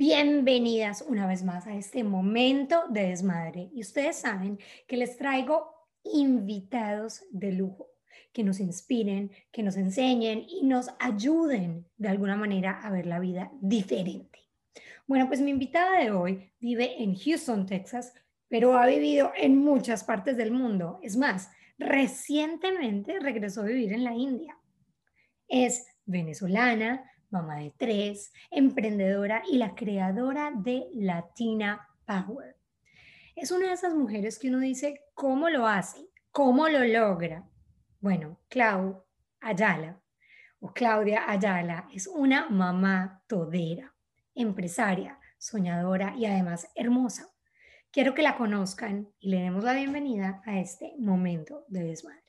Bienvenidas una vez más a este momento de desmadre. Y ustedes saben que les traigo invitados de lujo que nos inspiren, que nos enseñen y nos ayuden de alguna manera a ver la vida diferente. Bueno, pues mi invitada de hoy vive en Houston, Texas, pero ha vivido en muchas partes del mundo. Es más, recientemente regresó a vivir en la India. Es venezolana, mamá de tres, emprendedora y la creadora de Latina Power. Es una de esas mujeres que uno dice, ¿cómo lo hace? ¿Cómo lo logra? Bueno, Clau Ayala o Claudia Ayala es una mamá todera, empresaria, soñadora y además hermosa. Quiero que la conozcan y le demos la bienvenida a este momento de desmadre.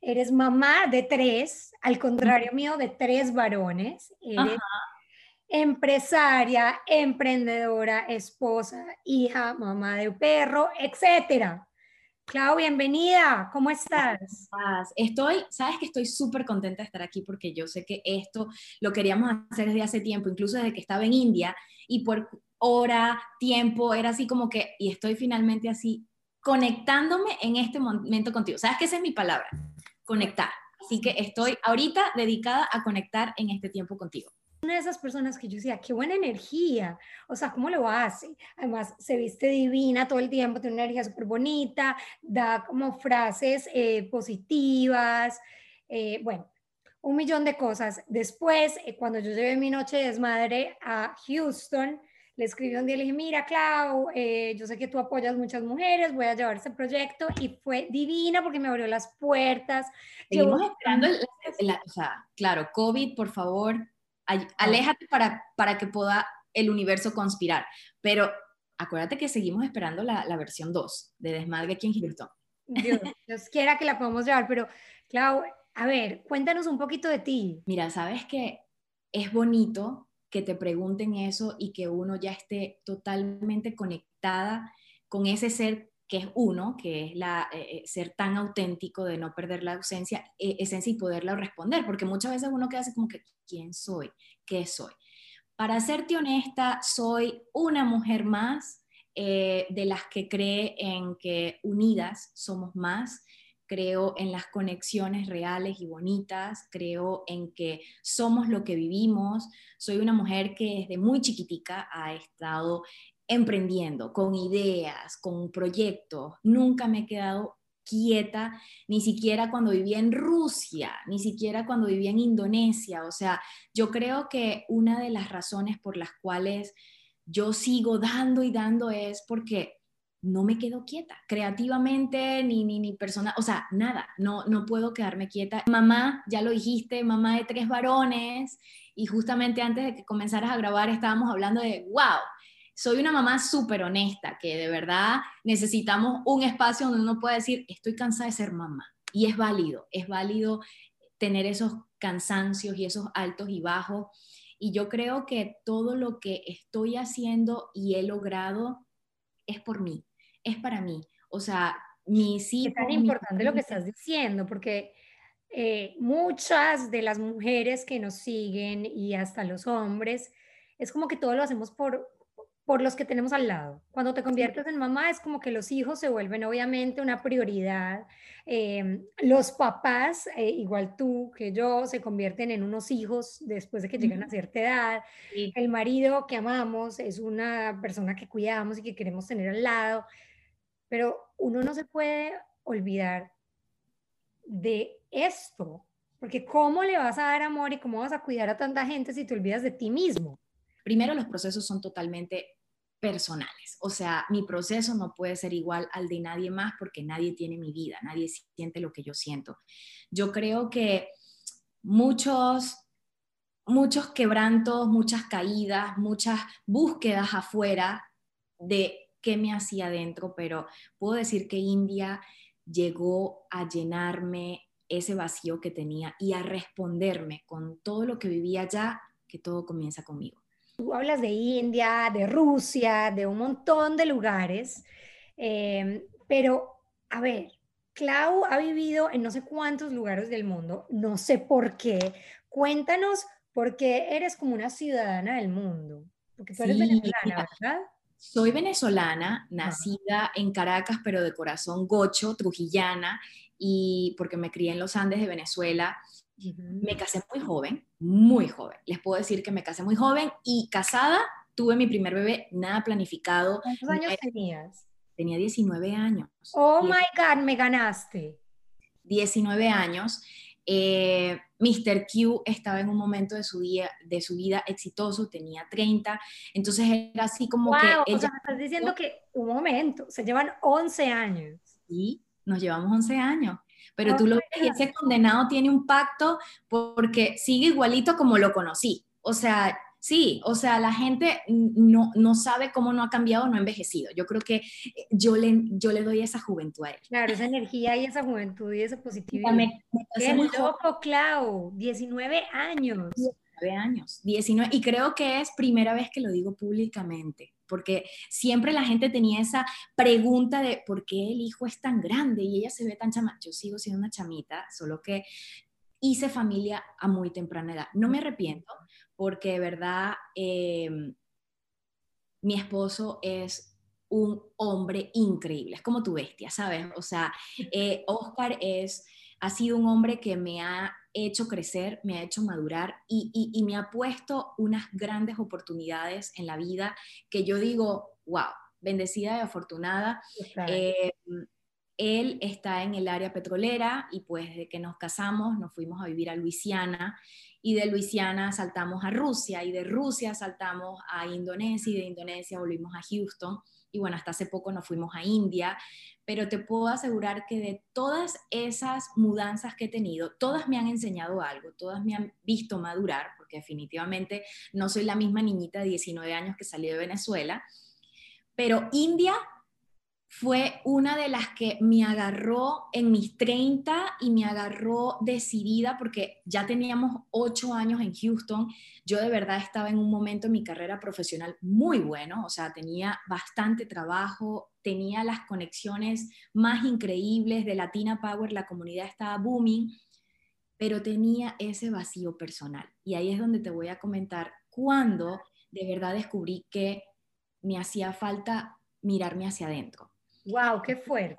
Eres mamá de tres, al contrario mío, de tres varones. Eres empresaria, emprendedora, esposa, hija, mamá de perro, etcétera. Clau, bienvenida. ¿Cómo estás? Estoy, sabes que estoy súper contenta de estar aquí porque yo sé que esto lo queríamos hacer desde hace tiempo, incluso desde que estaba en India y por hora, tiempo, era así como que, y estoy finalmente así conectándome en este momento contigo. ¿Sabes que esa es mi palabra? Conectar. Así que estoy ahorita dedicada a conectar en este tiempo contigo una de esas personas que yo decía, qué buena energía, o sea, ¿cómo lo hace? Además, se viste divina todo el tiempo, tiene una energía súper bonita, da como frases eh, positivas, eh, bueno, un millón de cosas. Después, eh, cuando yo llevé mi noche de desmadre a Houston, le escribí un día y le dije, mira, Clau, yo sé que tú apoyas muchas mujeres, voy a llevar este proyecto y fue divina porque me abrió las puertas. Seguimos esperando, o sea, claro, COVID, por favor, aléjate para, para que pueda el universo conspirar. Pero acuérdate que seguimos esperando la, la versión 2 de Desmadre aquí en Houston. Dios, Dios quiera que la podamos llevar, pero Clau, a ver, cuéntanos un poquito de ti. Mira, sabes que es bonito que te pregunten eso y que uno ya esté totalmente conectada con ese ser que es uno, que es la, eh, eh, ser tan auténtico de no perder la ausencia, eh, esencia y poderla responder, porque muchas veces uno queda así como que, ¿quién soy? ¿Qué soy? Para serte honesta, soy una mujer más de las que cree en que unidas somos más, creo en las conexiones reales y bonitas, creo en que somos lo que vivimos, soy una mujer que desde muy chiquitica ha estado emprendiendo, con ideas, con proyectos. Nunca me he quedado quieta, ni siquiera cuando vivía en Rusia, ni siquiera cuando vivía en Indonesia. O sea, yo creo que una de las razones por las cuales yo sigo dando y dando es porque no me quedo quieta, creativamente, ni, ni, ni persona, o sea, nada, no, no puedo quedarme quieta. Mamá, ya lo dijiste, mamá de tres varones, y justamente antes de que comenzaras a grabar estábamos hablando de, wow, soy una mamá súper honesta, que de verdad necesitamos un espacio donde uno pueda decir, estoy cansada de ser mamá. Y es válido, es válido tener esos cansancios y esos altos y bajos. Y yo creo que todo lo que estoy haciendo y he logrado es por mí, es para mí. O sea, mi sí. Es tan importante lo que estás diciendo, porque eh, muchas de las mujeres que nos siguen y hasta los hombres, es como que todo lo hacemos por, por los que tenemos al lado. Cuando te conviertes en mamá es como que los hijos se vuelven obviamente una prioridad. Em, los papás, eh, igual tú que yo, se convierten en unos hijos después de que llegan a cierta edad. El marido que amamos es una persona que cuidamos y que queremos tener al lado. Pero uno no se puede olvidar de esto, porque ¿cómo le vas a dar amor y cómo vas a cuidar a tanta gente si te olvidas de ti mismo? Primero, los procesos son totalmente personales. O sea, mi proceso no puede ser igual al de nadie más porque nadie tiene mi vida, nadie siente lo que yo siento. Yo creo que muchos muchos quebrantos, muchas caídas, muchas búsquedas afuera de qué me hacía adentro, pero puedo decir que India llegó a llenarme ese vacío que tenía y a responderme con todo lo que vivía allá, que todo comienza conmigo. Tú hablas de India, de Rusia, de un montón de lugares, em, pero a ver, Clau ha vivido en no sé cuántos lugares del mundo, no sé por qué. Cuéntanos por qué eres como una ciudadana del mundo. Porque tú eres venezolana, ¿verdad? Soy venezolana, nacida en Caracas, pero de corazón gocho, trujillana, y porque me crié en los Andes de Venezuela. Me casé muy joven, muy joven. Les puedo decir que me casé muy joven y casada tuve mi primer bebé, nada planificado. ¿Cuántos años tenías? Tenía 19 años. Oh my God, me ganaste. 19 años. Eh, Mr. Q estaba en un momento de su, vida, de su vida exitoso, tenía 30, entonces era así como que... Ella... O sea, me estás diciendo que, un momento, se llevan 11 años. Sí, nos llevamos 11 años, pero oh tú lo ves y ese condenado tiene un pacto porque sigue igualito como lo conocí. O sea, Sí, o sea, la gente no, no sabe cómo no ha cambiado, no ha envejecido. Yo creo que eh, yo le, yo le doy esa juventud a él. Claro, esa energía y esa juventud y ese positivismo. Me, ¡Qué loco, Clau! 19 años. 19 años, 19, y creo que es primera vez que lo digo públicamente, porque siempre la gente tenía esa pregunta de por qué el hijo es tan grande y ella se ve tan chama. Yo sigo siendo una chamita, solo que hice familia a muy temprana edad. No me arrepiento, porque de verdad em, mi esposo es un hombre increíble, es como tu bestia, ¿sabes? O sea, eh, Oscar es, ha sido un hombre que me ha hecho crecer, me ha hecho madurar y, me ha puesto unas grandes oportunidades en la vida que yo digo, wow, bendecida y afortunada. Em, él está en el área petrolera y pues de que nos casamos nos fuimos a vivir a Luisiana y de Luisiana saltamos a Rusia y de Rusia saltamos a Indonesia y de Indonesia volvimos a Houston y bueno, hasta hace poco nos fuimos a India, pero te puedo asegurar que de todas esas mudanzas que he tenido, todas me han enseñado algo, todas me han visto madurar, porque definitivamente no soy la misma niñita de 19 años que salí de Venezuela, pero India fue una de las que me agarró en mis 30 y me agarró decidida porque ya teníamos ocho años en Houston. Yo de verdad estaba en un momento en mi carrera profesional muy bueno, o sea, tenía bastante trabajo, tenía las conexiones más increíbles de Latina Power, la comunidad estaba booming, pero tenía ese vacío personal. Y ahí es donde te voy a comentar cuando de verdad descubrí que me hacía falta mirarme hacia adentro Wow, qué fuerte.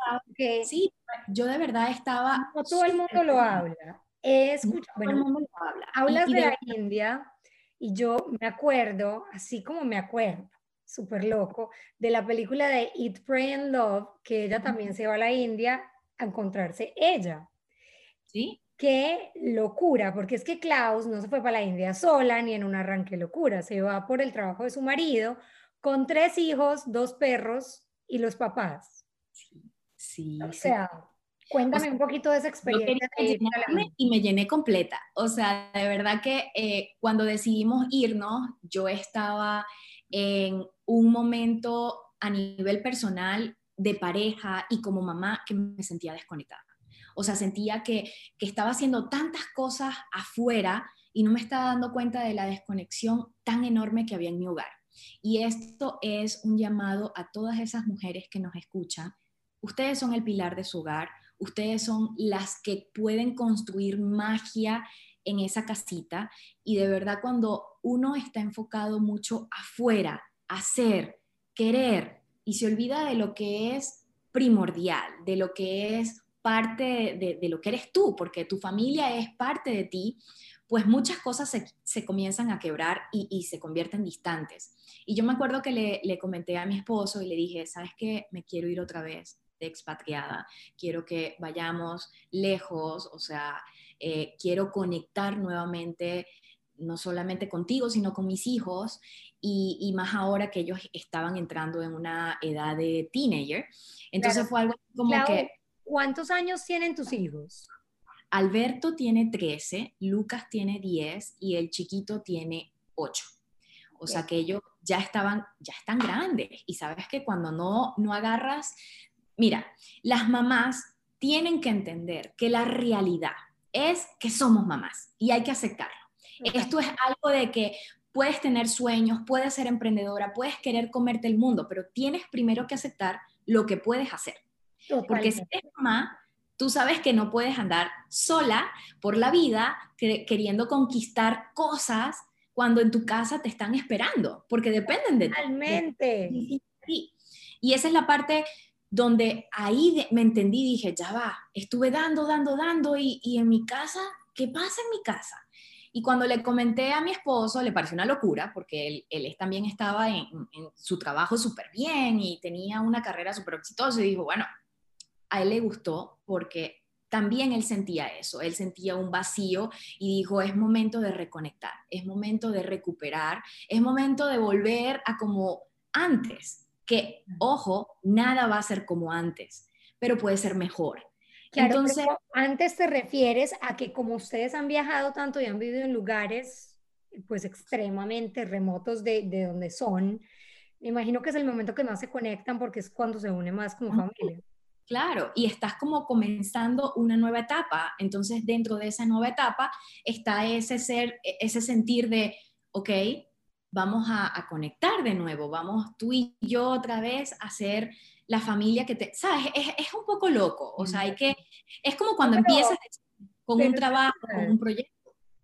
Sí, yo de verdad estaba. No todo el mundo lo habla. Escucha, bueno, todo el mundo lo habla. Hablas de, la India y yo me acuerdo, así como me acuerdo, súper loco, de la película de Eat, Pray and Love, que ella también se va a la India a encontrarse ella. Sí. Qué locura, porque es que Klaus no se fue para la India sola ni en un arranque locura, se va por el trabajo de su marido, con tres hijos, dos perros y los papás. Sí. O sea, cuéntame un poquito de esa experiencia. y me llené completa. O sea, de verdad que eh, cuando decidimos irnos, yo estaba en un momento a nivel personal de pareja y como mamá que me sentía desconectada. O sea, sentía que, que estaba haciendo tantas cosas afuera y no me estaba dando cuenta de la desconexión tan enorme que había en mi hogar. Y esto es un llamado a todas esas mujeres que nos escuchan. Ustedes son el pilar de su hogar, ustedes son las que pueden construir magia en esa casita y de verdad cuando uno está enfocado mucho afuera, hacer, querer y se olvida de lo que es primordial, de lo que es parte de, lo que eres tú, porque tu familia es parte de ti, pues muchas cosas se, comienzan a quebrar y, se convierten distantes. Y yo me acuerdo que le, comenté a mi esposo y le dije, ¿sabes qué? Me quiero ir otra vez de expatriada, quiero que vayamos lejos, o sea, eh, quiero conectar nuevamente no solamente contigo, sino con mis hijos, y, más ahora que ellos estaban entrando en una edad de teenager. Entonces fue algo como que... ¿Cuántos años tienen tus hijos? Alberto tiene 13, Lucas tiene 10 y el chiquito tiene 8. O sea que ellos ya estaban, ya están grandes. Y sabes que cuando no, no agarras, mira, las mamás tienen que entender que la realidad es que somos mamás y hay que aceptarlo. Esto es algo de que puedes tener sueños, puedes ser emprendedora, puedes querer comerte el mundo, pero tienes primero que aceptar lo que puedes hacer. Porque si eres mamá, tú sabes que no puedes andar sola por la vida queriendo conquistar cosas cuando en tu casa te están esperando, porque dependen de ti. Totalmente. Y esa es la parte donde ahí me entendí, dije, ya va, estuve dando, dando, dando, y, y en mi casa, ¿qué pasa en mi casa? Y cuando le comenté a mi esposo, le pareció una locura, porque él, él también estaba en, en su trabajo súper bien y tenía una carrera súper exitosa, y dijo, bueno, a él le gustó porque también él sentía eso, él sentía un vacío y dijo, es momento de reconectar, es momento de recuperar, es momento de volver a como antes, que, ojo, nada va a ser como antes, pero puede ser mejor. Entonces, antes te refieres a que como ustedes han viajado tanto y han vivido en lugares pues extremadamente remotos de, de donde son, me imagino que es el momento que más se conectan porque es cuando se une más como familia. Claro, y estás como comenzando una nueva etapa. Entonces, dentro de esa nueva etapa está ese ser, e, ese sentir de, ok, vamos a, conectar de nuevo, vamos tú y yo otra vez a ser la familia que te, sabes, es, un poco loco, o sea, hay que, es como cuando empiezas con un trabajo, con un proyecto.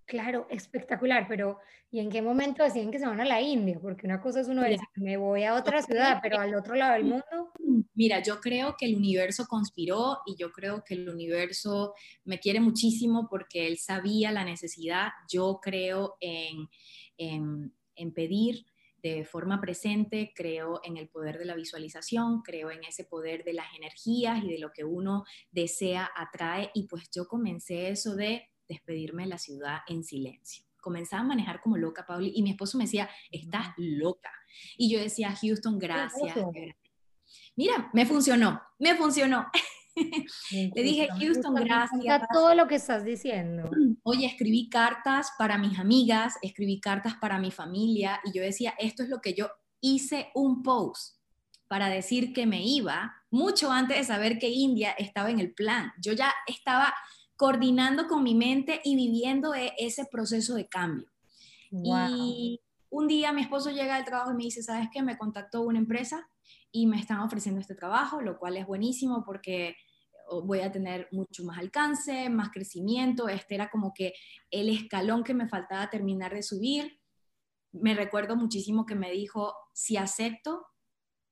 Claro, espectacular, pero ¿y en qué momento deciden que se van a la India? Porque una cosa es uno decir, me voy a otra ciudad, pero al otro lado del mundo. Mira, yo creo que el universo conspiró y yo creo que el universo me quiere muchísimo porque él sabía la necesidad. Yo creo en, en, en pedir de forma presente, creo en el poder de la visualización, creo en ese poder de las energías y de lo que uno desea, atrae. Y pues yo comencé eso de despedirme de la ciudad en silencio. Comenzaba a manejar como loca, Pauli, y mi esposo me decía, estás loca. Y yo decía, Houston, gracias. Mira, me funcionó, me funcionó. Le dije, Houston, gracias. todo lo que estás diciendo. Oye, escribí cartas para mis amigas, escribí cartas para mi familia y yo decía, esto es lo que yo hice un post para decir que me iba mucho antes de saber que India estaba en el plan. Yo ya estaba coordinando con mi mente y viviendo e, ese proceso de cambio. Y un día mi esposo llega al trabajo y me dice, ¿sabes qué? Me contactó una empresa y me están ofreciendo este trabajo, lo cual es buenísimo porque voy a tener mucho más alcance, más crecimiento. Este era como que el escalón que me faltaba terminar de subir. Me recuerdo muchísimo que me dijo, si acepto,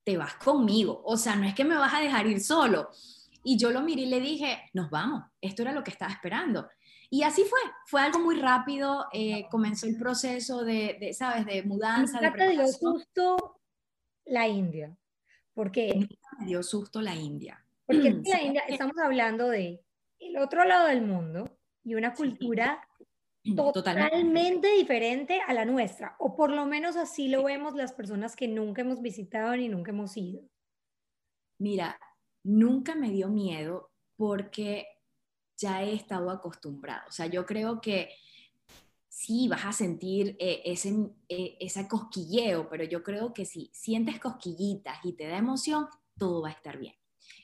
te vas conmigo. O sea, no es que me vas a dejar ir solo. Y yo lo miré y le dije, nos vamos, esto era lo que estaba esperando. Y así fue, fue algo muy rápido, eh, comenzó el proceso de, ¿sabes?, de mudanza. ¿Nunca te dio susto la India? Porque... Nunca me dio susto la India. Porque en la India estamos hablando de el otro lado del mundo y una cultura totalmente diferente a la nuestra, o por lo menos así lo vemos las personas que nunca hemos visitado ni nunca hemos ido. Mira, nunca me dio miedo porque ya he estado acostumbrado. O sea, yo creo que sí vas a sentir eh, ese, eh, ese cosquilleo, pero yo creo que si sientes cosquillitas y te da emoción, todo va a estar bien.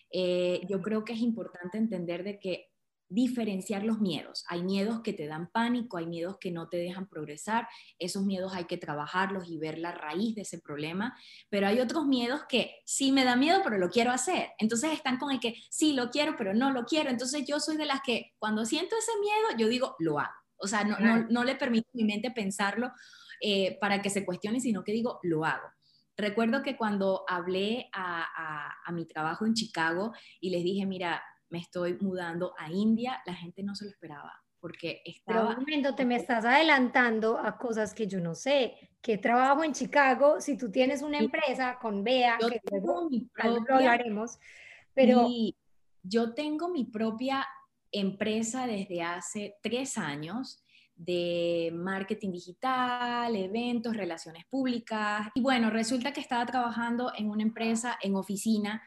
Eh, yo creo que es importante entender de que diferenciar los miedos. Hay miedos que te dan pánico, hay miedos que no te dejan progresar, esos miedos hay que trabajarlos y ver la raíz de ese problema, pero hay otros miedos que sí me da miedo, pero lo quiero hacer. Entonces están con el que sí lo quiero, pero no lo quiero. Entonces yo soy de las que cuando siento ese miedo, yo digo, lo hago. O sea, no, no, le permito a mi mente pensarlo eh, para que se cuestione, sino que digo, lo hago. Recuerdo que cuando hablé a, a mi trabajo en Chicago y les dije, mira, me estoy mudando a India, la gente no se lo esperaba porque estaba... Pero un momento, te me estás adelantando a cosas que yo no sé. que trabajo en Chicago? Si tú tienes una empresa con Bea, que luego lo hablaremos, pero... yo tengo mi propia empresa desde hace tres años de marketing digital, eventos, relaciones públicas. Y bueno, resulta que estaba trabajando en una empresa en oficina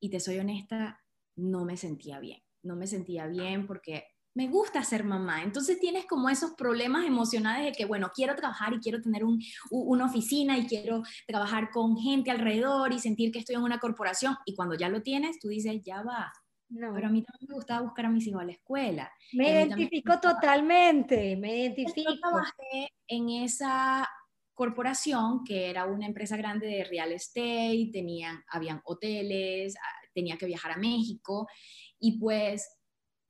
y te soy honesta, no me sentía bien. No me sentía bien porque me gusta ser mamá. Entonces tienes como esos problemas emocionales de que, bueno, quiero trabajar y quiero tener una oficina y quiero trabajar con gente alrededor y sentir que estoy en una corporación. Y cuando ya lo tienes, tú dices, ya va. No. Pero a mí también me gustaba buscar a mis hijos a la escuela. Me identifico totalmente, me identifico. Yo trabajé en esa corporación que era una empresa grande de real estate, tenían, habían hoteles, tenía que viajar a México y pues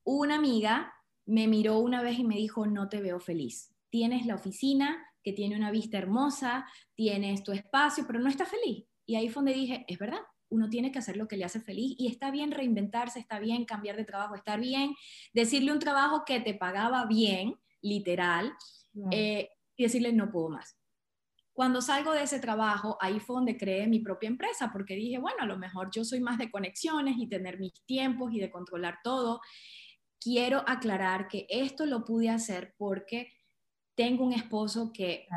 una amiga me miró una vez y me dijo, no te veo feliz. Tienes la oficina, que tiene una vista hermosa, tienes tu espacio, pero no estás feliz. Y ahí fue donde dije, es verdad, uno tiene que hacer lo que le hace feliz y está bien reinventarse, está bien cambiar de trabajo, está bien decirle un trabajo que te pagaba bien, literal, eh, y decirle no puedo más. Cuando salgo de ese trabajo, ahí fue donde creé mi propia empresa, porque dije, bueno, a lo mejor yo soy más de conexiones y tener mis tiempos y de controlar todo. Quiero aclarar que esto lo pude hacer porque tengo un esposo que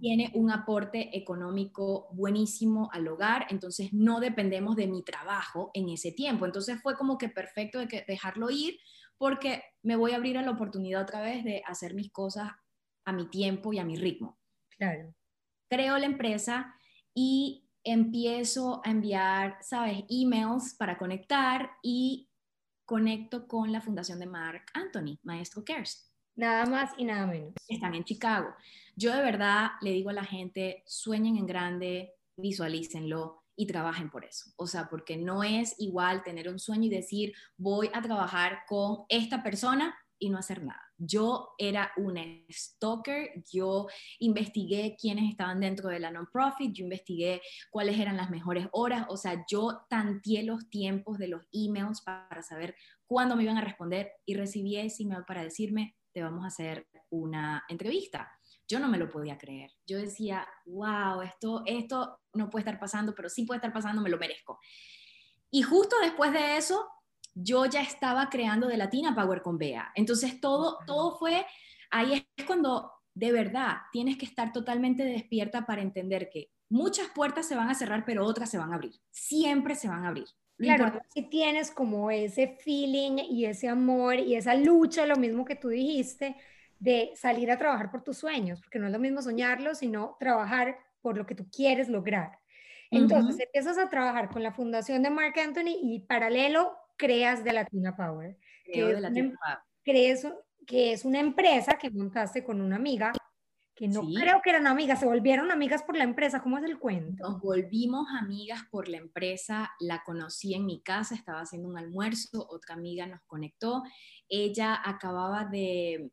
tiene un aporte económico buenísimo al hogar, entonces no dependemos de mi trabajo en ese tiempo. Entonces fue como que perfecto de que dejarlo ir porque me voy a abrir a la oportunidad otra vez de hacer mis cosas a mi tiempo y a mi ritmo. Claro. Creo la empresa y empiezo a enviar, sabes, emails para conectar y conecto con la fundación de Mark Anthony, Maestro Cares. Nada más y nada menos. Están en Chicago. Yo de verdad le digo a la gente, sueñen en grande, visualícenlo y trabajen por eso. O sea, porque no es igual tener un sueño y decir, voy a trabajar con esta persona y no hacer nada. Yo era una stalker, yo investigué quiénes estaban dentro de la non-profit, yo investigué cuáles eran las mejores horas, o sea, yo tanteé los tiempos de los emails para saber cuándo me iban a responder y recibí ese email para decirme, vamos a hacer una entrevista. Yo no me lo podía creer. Yo decía, wow, esto, esto no puede estar pasando, pero sí puede estar pasando, me lo merezco. Y justo después de eso, yo ya estaba creando de Latina Power con Bea. Entonces todo, todo fue, ahí es cuando de verdad tienes que estar totalmente despierta para entender que muchas puertas se van a cerrar, pero otras se van a abrir. Siempre se van a abrir. Claro, si tienes como ese feeling y ese amor y esa lucha, lo mismo que tú dijiste, de salir a trabajar por tus sueños, porque no es lo mismo soñarlo, sino trabajar por lo que tú quieres lograr. Entonces empiezas a trabajar con la fundación de Mark Anthony y paralelo creas de Latina Power. que, es em Crees, que es una empresa que montaste con una amiga que no creo que eran amigas, se volvieron amigas por la empresa. ¿Cómo es el cuento? Nos volvimos amigas por la empresa, la conocí en mi casa, estaba haciendo un almuerzo, otra amiga nos conectó. Ella acababa de,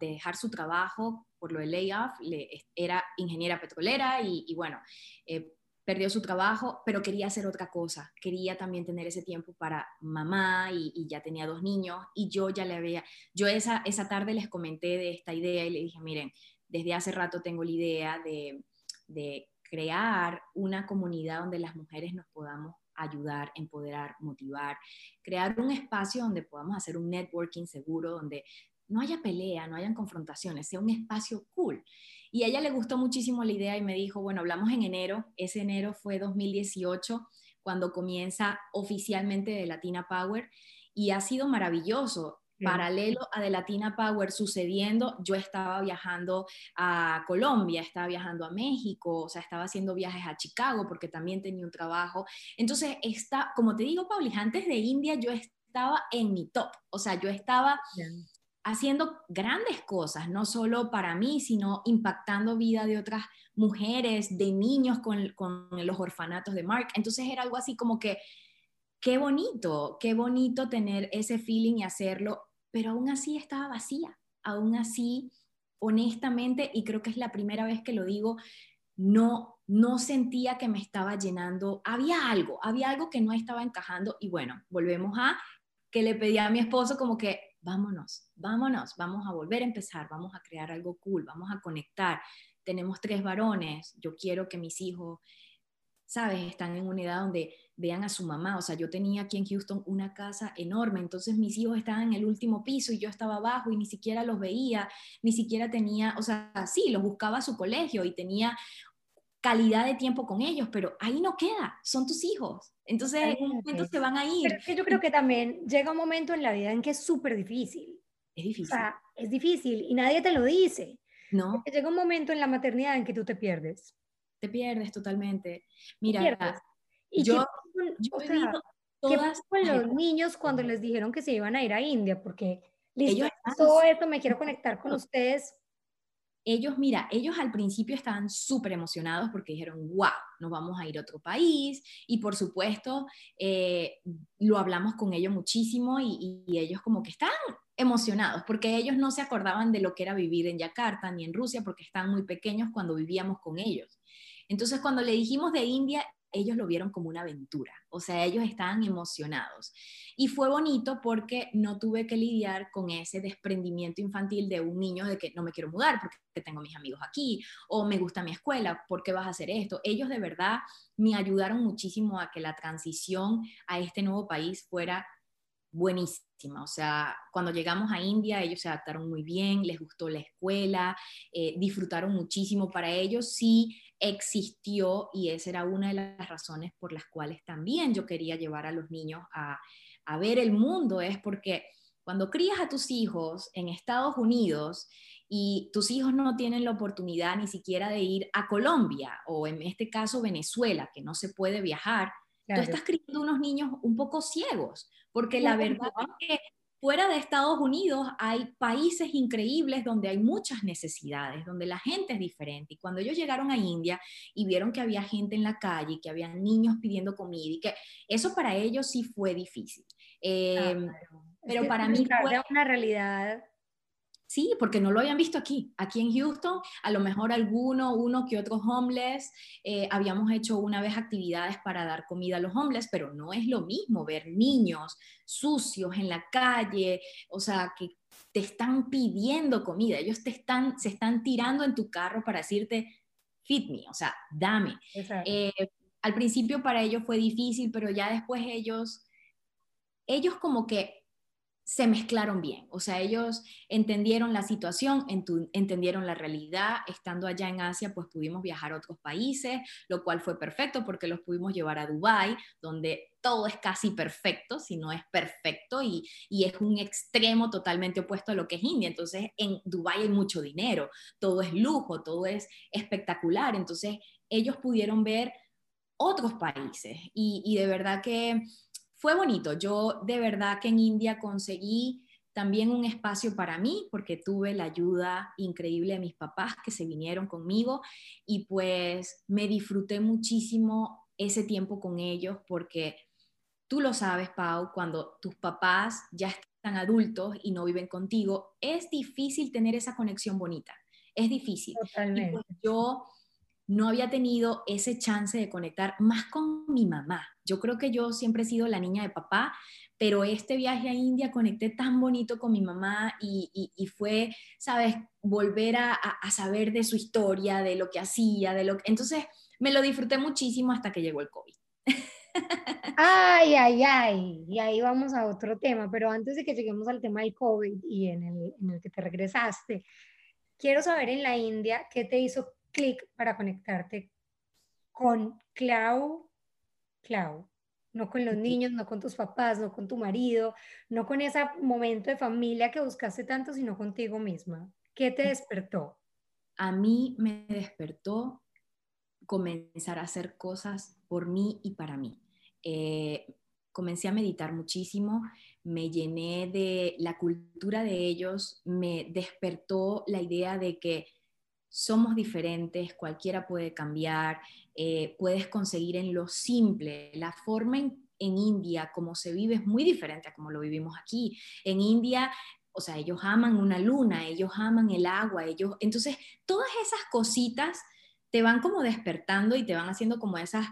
dejar su trabajo por lo de layoff, era ingeniera petrolera y, bueno, eh, perdió su trabajo, pero quería hacer otra cosa, quería también tener ese tiempo para mamá y, y, ya tenía dos niños y yo ya le había, yo esa, esa tarde les comenté de esta idea y le dije, miren, desde hace rato tengo la idea de, crear una comunidad donde las mujeres nos podamos ayudar, empoderar, motivar, crear un espacio donde podamos hacer un networking seguro, donde no haya pelea, no hayan confrontaciones, sea un espacio cool. Y a ella le gustó muchísimo la idea y me dijo, bueno, hablamos en enero, ese enero fue 2018, cuando comienza oficialmente de Latina Power, y ha sido maravilloso. Paralelo a The Latina Power sucediendo, yo estaba viajando a Colombia, estaba viajando a México, o sea, estaba haciendo viajes a Chicago porque también tenía un trabajo. Entonces, está, como te digo, Pauli, antes de India yo estaba en mi top, o sea, yo estaba haciendo grandes cosas, no solo para mí, sino impactando vida de otras mujeres, de niños con, con los orfanatos de Mark. Entonces era algo así como que, qué bonito, qué bonito tener ese feeling y hacerlo pero aún así estaba vacía, aún así, honestamente, y creo que es la primera vez que lo digo, no, no sentía que me estaba llenando, había algo, había algo que no estaba encajando y bueno, volvemos a que le pedí a mi esposo como que vámonos, vámonos, vamos a volver a empezar, vamos a crear algo cool, vamos a conectar. Tenemos tres varones, yo quiero que mis hijos, sabes, están en una edad donde vean a su mamá. O sea, yo tenía aquí en Houston una casa enorme, entonces mis hijos estaban en el último piso y yo estaba abajo y ni siquiera los veía, ni siquiera tenía, o sea, sí, los buscaba a su colegio y tenía calidad de tiempo con ellos, pero ahí no queda, son tus hijos. Entonces, en un momento se van a ir. Pero es que yo creo que también llega un momento en la vida en que es súper difícil. Es difícil. O sea, es difícil y nadie te lo dice. No. Porque llega un momento en la maternidad en que tú te pierdes. Te pierdes totalmente. Mira, y yo, yo o sea, todas con los niños cuando les dijeron que se iban a ir a India? Porque listo, todo esto me quiero conectar con ustedes. Ellos, mira, ellos al principio estaban súper emocionados porque dijeron, wow, nos vamos a ir a otro país. Y por supuesto, eh, lo hablamos con ellos muchísimo y, y ellos como que están emocionados, porque ellos no se acordaban de lo que era vivir en Yakarta ni en Rusia, porque estaban muy pequeños cuando vivíamos con ellos. Entonces, cuando le dijimos de India, ellos lo vieron como una aventura, o sea, ellos estaban emocionados. Y fue bonito porque no tuve que lidiar con ese desprendimiento infantil de un niño de que no me quiero mudar porque tengo mis amigos aquí, o me gusta mi escuela, ¿por qué vas a hacer esto? Ellos de verdad me ayudaron muchísimo a que la transición a este nuevo país fuera buenísima. O sea, cuando llegamos a India, ellos se adaptaron muy bien, les gustó la escuela, eh, disfrutaron muchísimo. Para ellos sí existió y esa era una de las razones por las cuales también yo quería llevar a los niños a, a ver el mundo, es porque cuando crías a tus hijos en Estados Unidos y tus hijos no tienen la oportunidad ni siquiera de ir a Colombia o en este caso Venezuela, que no se puede viajar, tú estás criando unos niños un poco ciegos, porque la verdad es que fuera de Estados Unidos hay países increíbles donde hay muchas necesidades, donde la gente es diferente. Y cuando ellos llegaron a India y vieron que había gente en la calle, que había niños pidiendo comida y que eso para ellos sí fue difícil. Em, pero para mí fue una realidad Sí, porque no lo habían visto aquí. Aquí en Houston, a lo mejor alguno, uno que otros homeless, eh, habíamos hecho una vez actividades para dar comida a los homeless, pero no es lo mismo ver niños sucios en la calle, o sea, que te están pidiendo comida, ellos te están, se están tirando en tu carro para decirte, feed me, o sea, dame. Eh, al principio para ellos fue difícil, pero ya después ellos, ellos como que se mezclaron bien. O sea, ellos entendieron la situación, entendieron la realidad. Estando allá en Asia, pues pudimos viajar a otros países, lo cual fue perfecto porque los pudimos llevar a Dubái, donde todo es casi perfecto, si no es perfecto, y, es un extremo totalmente opuesto a lo que es India. Entonces, en Dubái hay mucho dinero, todo es lujo, todo es espectacular. Entonces, ellos pudieron ver otros países y, y de verdad que fue bonito. Yo de verdad que en India conseguí también un espacio para mí porque tuve la ayuda increíble de mis papás que se vinieron conmigo y pues me disfruté muchísimo ese tiempo con ellos porque tú lo sabes, Pau, cuando tus papás ya están adultos y no viven contigo, es difícil tener esa conexión bonita. Es difícil. Totalmente. Pues yo no había tenido ese chance de conectar más con mi mamá. Yo creo que yo siempre he sido la niña de papá, pero este viaje a India conecté tan bonito con mi mamá y, fue, sabes, volver a, saber de su historia, de lo que hacía, de lo que... Entonces me lo disfruté muchísimo hasta que llegó el COVID. Ay, ay, ay, y ahí vamos a otro tema, pero antes de que lleguemos al tema del COVID y en el, en el que te regresaste, quiero saber en la India qué te hizo clic para conectarte con Clau, Clau, no con los niños, no con tus papás, no con tu marido, no con ese momento de familia que buscaste tanto, sino contigo misma. ¿Qué te despertó? A mí me despertó comenzar a hacer cosas por mí y para mí. Eh, comencé a meditar muchísimo, me llené de la cultura de ellos, me despertó la idea de que somos diferentes, cualquiera puede cambiar, eh, puedes conseguir en lo simple. La forma en, India como se vive es muy diferente a como lo vivimos aquí. En India, o sea, ellos aman una luna, ellos aman el agua, ellos, entonces todas esas cositas te van como despertando y te van haciendo como esos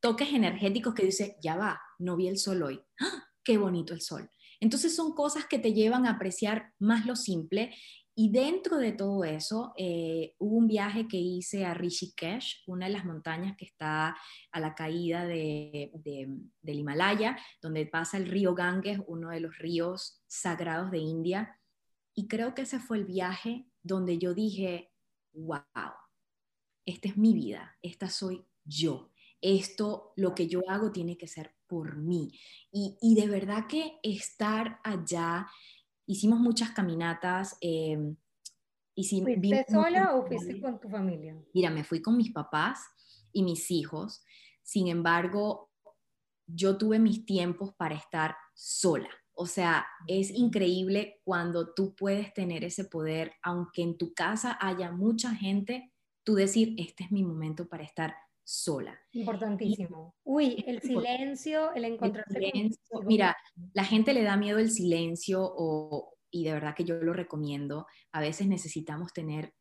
toques energéticos que dice, ya va, no vi el sol hoy. ¡Ah! Qué bonito el sol. Entonces son cosas que te llevan a apreciar más lo simple y dentro de todo eso, eh, hubo un viaje que hice a Rishikesh, una de las montañas que está a la caída de, del Himalaya, donde pasa el río Ganges, uno de los ríos sagrados de India. Y creo que ese fue el viaje donde yo dije, wow, esta es mi vida, esta soy yo. Esto, lo que yo hago tiene que ser por mí. Y, y de verdad que estar allá hicimos muchas caminatas. Eh, ¿Fuiste sola o fuiste con tu familia? Mira, me fui con mis papás y mis hijos. Sin embargo, yo tuve mis tiempos para estar sola. O sea, es increíble cuando tú puedes tener ese poder, aunque en tu casa haya mucha gente, tú decir, este es mi momento para estar sola. Importantísimo. Uy, el silencio, el encontrarse Mira, la gente le da miedo el silencio o y de verdad que yo lo recomiendo, a veces necesitamos tener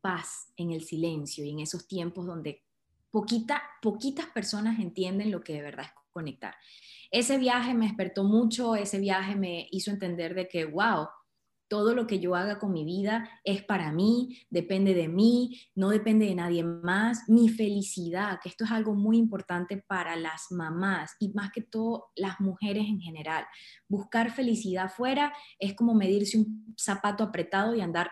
paz en el silencio y en esos tiempos donde poquita, poquitas personas entienden lo que de verdad es conectar. Ese viaje me despertó mucho, ese viaje me hizo entender de que, wow, todo lo que yo haga con mi vida es para mí, depende de mí, no depende de nadie más. Mi felicidad, que esto es algo muy importante para las mamás y más que todo las mujeres en general. Buscar felicidad fuera es como medirse un zapato apretado y andar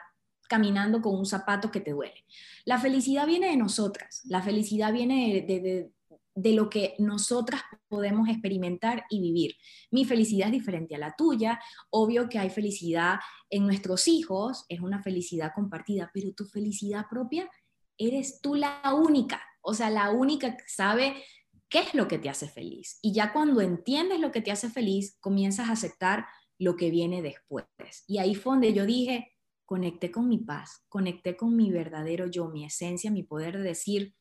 caminando con un zapato que te duele. La felicidad viene de nosotras, la felicidad viene de, de lo que nosotras podemos experimentar y vivir. Mi felicidad es diferente a la tuya. Obvio que hay felicidad en nuestros hijos, es una felicidad compartida, pero tu felicidad propia eres tú la única, o sea, la única que sabe qué es lo que te hace feliz. Y ya cuando entiendes lo que te hace feliz, comienzas a aceptar lo que viene después. Y ahí fue donde yo dije, conecté con mi paz, conecté con mi verdadero yo, mi esencia, mi poder de decir,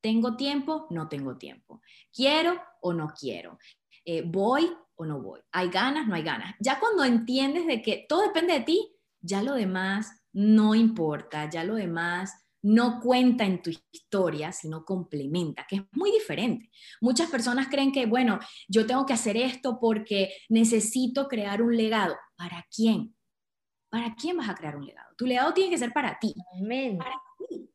¿Tengo tiempo? No tengo tiempo. ¿Quiero o no quiero? Eh, ¿Voy o no voy? ¿Hay ganas? No hay ganas. Ya cuando entiendes de que todo depende de ti, ya lo demás no importa, ya lo demás no cuenta en tu historia, sino complementa, que es muy diferente. Muchas personas creen que, bueno, yo tengo que hacer esto porque necesito crear un legado. ¿Para quién? ¿Para quién vas a crear un legado? Tu legado tiene que ser para ti. Para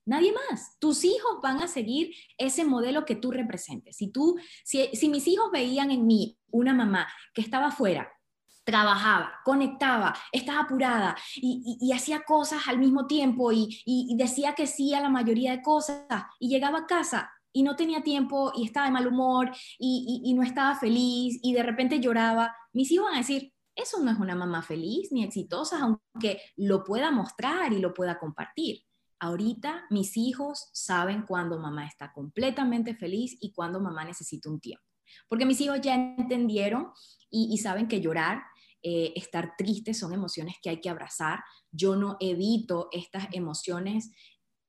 nadie más. Tus hijos van a seguir ese modelo que tú representes. Si, tú, si, mis hijos veían en mí una mamá que estaba afuera, trabajaba, conectaba, estaba apurada y, hacía cosas al mismo tiempo y, decía que sí a la mayoría de cosas y llegaba a casa y no tenía tiempo y estaba de mal humor y, no estaba feliz y de repente lloraba, mis hijos van a decir, eso no es una mamá feliz ni exitosa, aunque lo pueda mostrar y lo pueda compartir. Ahorita mis hijos saben cuando mamá está completamente feliz y cuando mamá necesita un tiempo. Porque mis hijos ya entendieron y, saben que llorar, eh, estar triste son emociones que hay que abrazar. Yo no evito estas emociones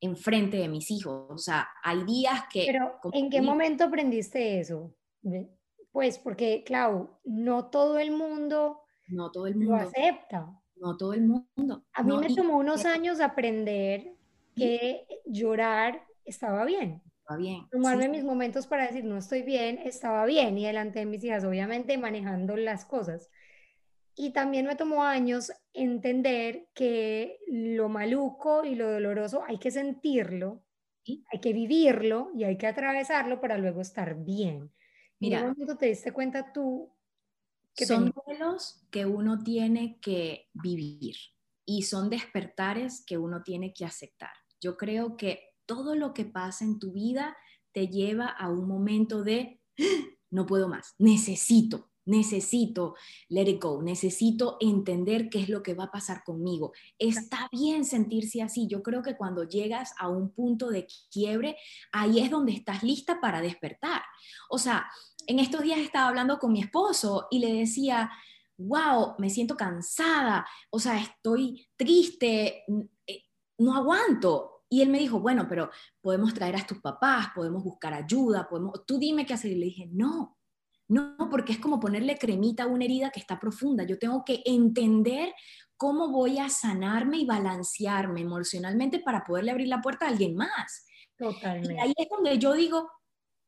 enfrente de mis hijos. O sea, hay días que... Pero, ¿en qué momento aprendiste eso? Pues porque, claro, no todo el mundo, no todo el mundo lo acepta. No todo el mundo. A mí me tomó unos años aprender que llorar estaba bien. Estaba bien. Tomarme mis momentos para decir no estoy bien, estaba bien. Y delante de mis hijas, obviamente manejando las cosas. Y también me tomó años entender que lo maluco y lo doloroso hay que sentirlo, hay que vivirlo y hay que atravesarlo para luego estar bien. Mira, ¿en momento te diste cuenta tú que son duelos que uno tiene que vivir y son despertares que uno tiene que aceptar. Yo creo que todo lo que pasa en tu vida te lleva a un momento de, ¡Ah! no puedo más, necesito, necesito let it go, necesito entender qué es lo que va a pasar conmigo. Está bien sentirse así. Yo creo que cuando llegas a un punto de quiebre, ahí es donde estás lista para despertar. O sea, en estos días estaba hablando con mi esposo y le decía, wow, me siento cansada, o sea, estoy triste, no aguanto. Y él me dijo, bueno, pero podemos traer a tus papás, podemos buscar ayuda, podemos, tú dime qué hacer. Y le dije, no, no, porque es como ponerle cremita a una herida que está profunda. Yo tengo que entender cómo voy a sanarme y balancearme emocionalmente para poderle abrir la puerta a alguien más. Totalmente. Y ahí es donde yo digo,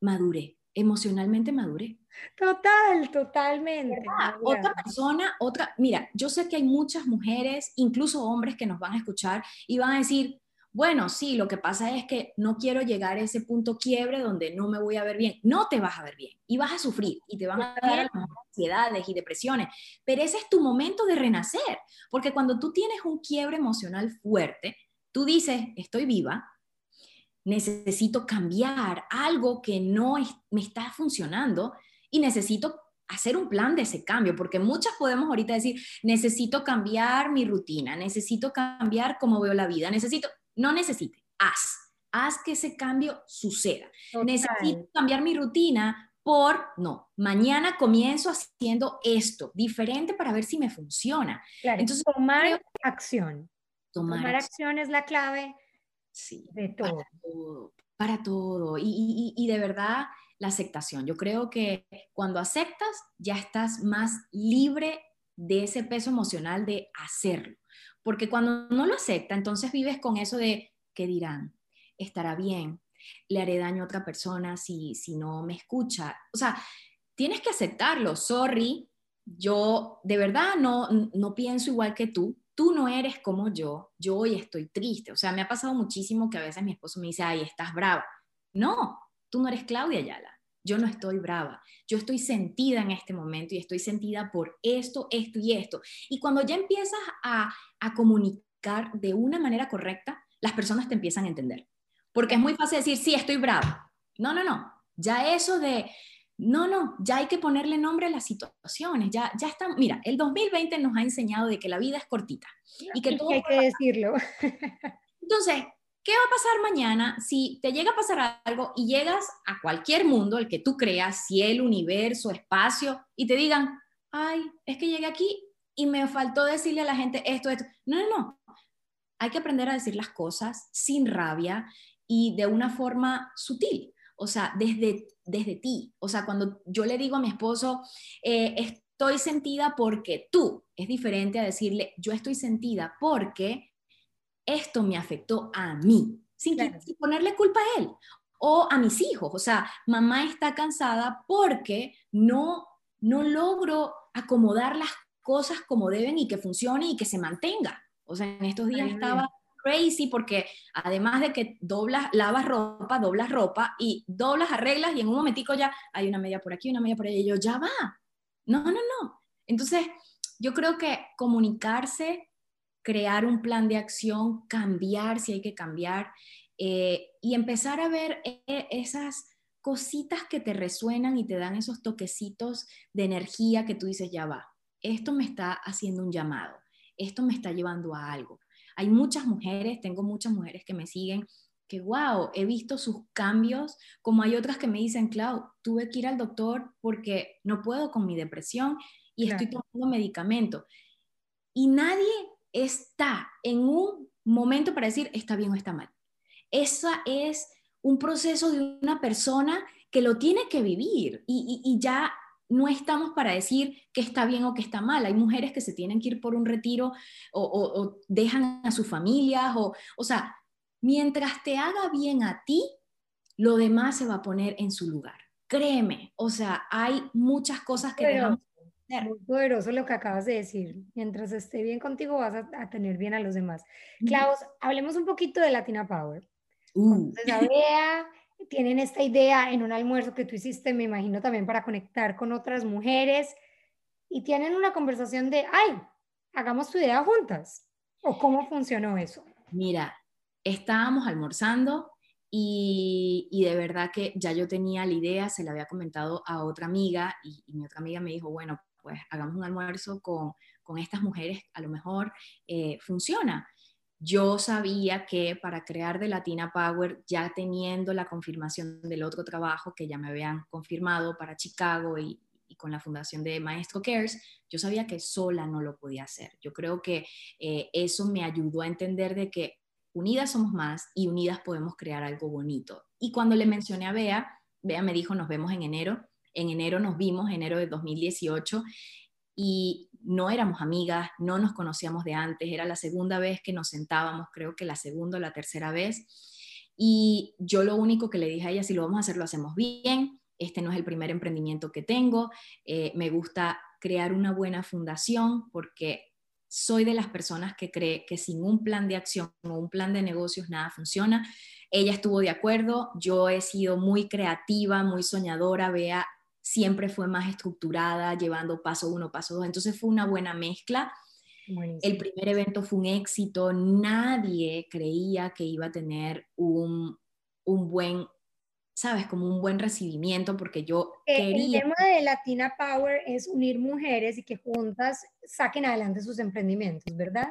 madure, emocionalmente madure. Total, totalmente. Otra persona, otra, mira, yo sé que hay muchas mujeres, incluso hombres que nos van a escuchar y van a decir, bueno, sí, lo que pasa es que no quiero llegar a ese punto quiebre donde no me voy a ver bien. No te vas a ver bien y vas a sufrir y te van a dar ansiedades y depresiones, pero ese es tu momento de renacer, porque cuando tú tienes un quiebre emocional fuerte, tú dices, estoy viva, necesito cambiar algo que no me está funcionando y necesito hacer un plan de ese cambio, porque muchas podemos ahorita decir, necesito cambiar mi rutina, necesito cambiar cómo veo la vida, necesito, no necesite, haz, haz que ese cambio suceda. Necesito cambiar mi rutina por, no, mañana comienzo haciendo esto, diferente para ver si me funciona. Entonces, tomar acción. Tomar, acción es la clave sí, de todo. Para todo. y de verdad, la aceptación. Yo creo que cuando aceptas ya estás más libre de ese peso emocional de hacerlo. Porque cuando no lo acepta, entonces vives con eso de, ¿qué dirán? ¿Estará bien? ¿Le haré daño a otra persona si, si no me escucha? O sea, tienes que aceptarlo. Sorry, yo de verdad no, no pienso igual que tú. Tú no eres como yo. Yo hoy estoy triste. O sea, me ha pasado muchísimo que a veces mi esposo me dice, ay, estás brava. No, tú no eres Claudia Ayala. Yo no estoy brava, yo estoy sentida en este momento y estoy sentida por esto, esto y esto. Y cuando ya empiezas a, a comunicar de una manera correcta, las personas te empiezan a entender. Porque es muy fácil decir, sí, estoy brava. No, no, no. Ya eso de, no, no, ya hay que ponerle nombre a las situaciones. Ya, ya está. Mira, el 2020 nos ha enseñado de que la vida es cortita y que todo. Hay que decirlo. Entonces, ¿Qué va a pasar mañana si te llega a pasar algo y llegas a cualquier mundo, el que tú creas, cielo, universo, espacio, y te digan, ay, es que llegué aquí y me faltó decirle a la gente esto, esto. No, no, no. Hay que aprender a decir las cosas sin rabia y de una forma sutil, o sea, desde, desde ti. O sea, cuando yo le digo a mi esposo, eh, estoy sentida porque tú, es diferente a decirle, yo estoy sentida porque esto me afectó a mí, sin, ponerle culpa a él o a mis hijos. O sea, mamá está cansada porque no, no logro acomodar las cosas como deben y que funcione y que se mantenga. O sea, en estos días estaba crazy porque además de que doblas, lavas ropa, doblas ropa y doblas, arreglas y en un momentico ya hay una media por aquí, una media por allá y yo, ya va. No, no, no. Entonces, yo creo que comunicarse crear un plan de acción, cambiar si hay que cambiar eh, y empezar a ver eh, esas cositas que te resuenan y te dan esos toquecitos de energía que tú dices, ya va, esto me está haciendo un llamado, esto me está llevando a algo. Hay muchas mujeres, tengo muchas mujeres que me siguen, que wow, he visto sus cambios, como hay otras que me dicen, Clau, tuve que ir al doctor porque no puedo con mi depresión y estoy tomando medicamento. Y nadie está en un momento para decir está bien o está mal. Esa es un proceso de una persona que lo tiene que vivir y, ya no estamos para decir que está bien o que está mal. Hay mujeres que se tienen que ir por un retiro o, dejan a sus familias o, o sea, mientras te haga bien a ti, lo demás se va a poner en su lugar. Créeme, o sea, hay muchas cosas que dejamos muy poderoso lo que acabas de decir. Mientras esté bien contigo, vas a, tener bien a los demás. Klaus, hablemos un poquito de Latina Power. Uh. Tienen esta idea en un almuerzo que tú hiciste, me imagino también para conectar con otras mujeres, y tienen una conversación de, ay, hagamos tu idea juntas. ¿O cómo funcionó eso? Mira, estábamos almorzando y, de verdad que ya yo tenía la idea, se la había comentado a otra amiga y, mi otra amiga me dijo, bueno, pues hagamos un almuerzo con, estas mujeres, a lo mejor eh, funciona. Yo sabía que para crear de Latina Power, ya teniendo la confirmación del otro trabajo que ya me habían confirmado para Chicago y, con la fundación de Maestro Cares, yo sabía que sola no lo podía hacer. Yo creo que eh, eso me ayudó a entender de que unidas somos más y unidas podemos crear algo bonito. Y cuando le mencioné a Bea, Bea me dijo, nos vemos en enero en enero nos vimos, enero de 2018, y no éramos amigas, no nos conocíamos de antes, era la segunda vez que nos sentábamos, creo que la segunda o la tercera vez, y yo lo único que le dije a ella, si lo vamos a hacer, lo hacemos bien, este no es el primer emprendimiento que tengo, eh, me gusta crear una buena fundación porque soy de las personas que cree que sin un plan de acción o un plan de negocios nada funciona. Ella estuvo de acuerdo, yo he sido muy creativa, muy soñadora, vea, siempre fue más estructurada, llevando paso uno, paso dos. Entonces fue una buena mezcla. El primer evento fue un éxito, nadie creía que iba a tener un, un buen, sabes, como un buen recibimiento, porque yo quería... El tema de Latina Power es unir mujeres y que juntas saquen adelante sus emprendimientos, ¿verdad?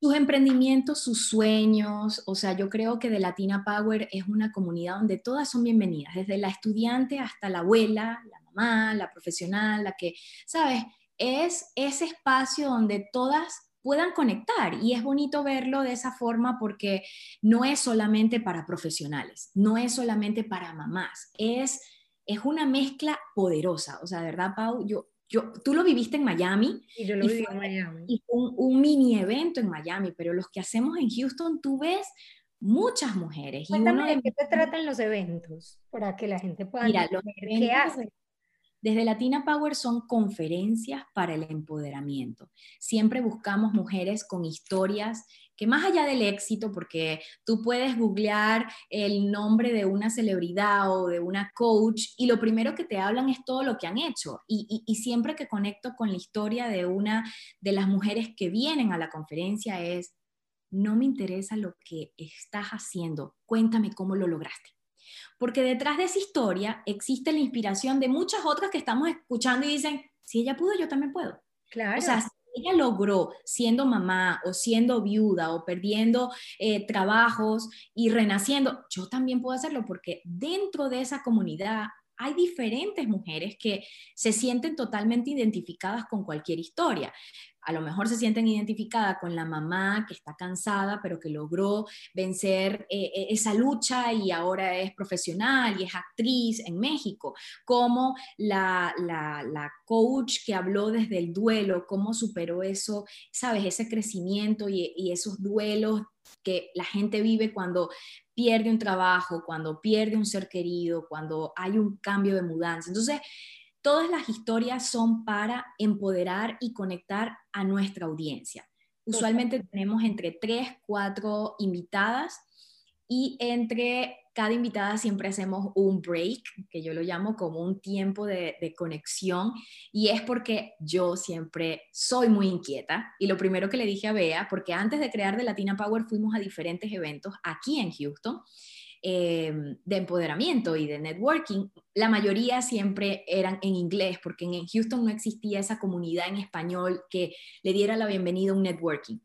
sus emprendimientos, sus sueños. O sea, yo creo que de Latina Power es una comunidad donde todas son bienvenidas, desde la estudiante hasta la abuela, la mamá, la profesional, la que, ¿sabes? Es ese espacio donde todas puedan conectar y es bonito verlo de esa forma porque no es solamente para profesionales, no es solamente para mamás, es, es una mezcla poderosa. O sea, de verdad, Pau, yo yo, tú lo viviste en Miami. Y yo lo viví en Miami. Y fue un, un, mini evento en Miami, pero los que hacemos en Houston, tú ves muchas mujeres. Cuéntame y de qué te tratan los eventos para que la gente pueda Mira, los qué hacen. Desde Latina Power son conferencias para el empoderamiento. Siempre buscamos mujeres con historias que más allá del éxito, porque tú puedes googlear el nombre de una celebridad o de una coach y lo primero que te hablan es todo lo que han hecho. Y, siempre que conecto con la historia de una de las mujeres que vienen a la conferencia es, no me interesa lo que estás haciendo, cuéntame cómo lo lograste. Porque detrás de esa historia existe la inspiración de muchas otras que estamos escuchando y dicen, si ella pudo, yo también puedo. Claro. O sea, si ella logró siendo mamá o siendo viuda o perdiendo eh, trabajos y renaciendo, yo también puedo hacerlo porque dentro de esa comunidad hay diferentes mujeres que se sienten totalmente identificadas con cualquier historia a lo mejor se sienten identificadas con la mamá que está cansada, pero que logró vencer eh, eh, esa lucha y ahora es profesional y es actriz en México, como la, la, coach que habló desde el duelo, cómo superó eso, sabes, ese crecimiento y, y esos duelos que la gente vive cuando pierde un trabajo, cuando pierde un ser querido, cuando hay un cambio de mudanza. Entonces, Todas las historias son para empoderar y conectar a nuestra audiencia. Usualmente tenemos entre tres, cuatro invitadas y entre cada invitada siempre hacemos un break, que yo lo llamo como un tiempo de, de, conexión, y es porque yo siempre soy muy inquieta. Y lo primero que le dije a Bea, porque antes de crear The Latina Power fuimos a diferentes eventos aquí en Houston, Em, de empoderamiento y de networking, la mayoría siempre eran en inglés, porque en Houston no existía esa comunidad en español que le diera la bienvenida a un networking.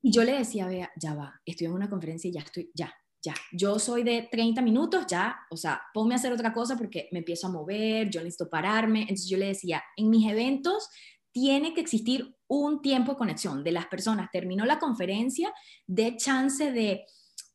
Y yo le decía, vea, ya va, estoy en una conferencia y ya estoy, ya, ya, yo soy de 30 minutos, ya, o sea, ponme a hacer otra cosa porque me empiezo a mover, yo necesito pararme. Entonces yo le decía, en mis eventos tiene que existir un tiempo de conexión de las personas. Terminó la conferencia, de chance de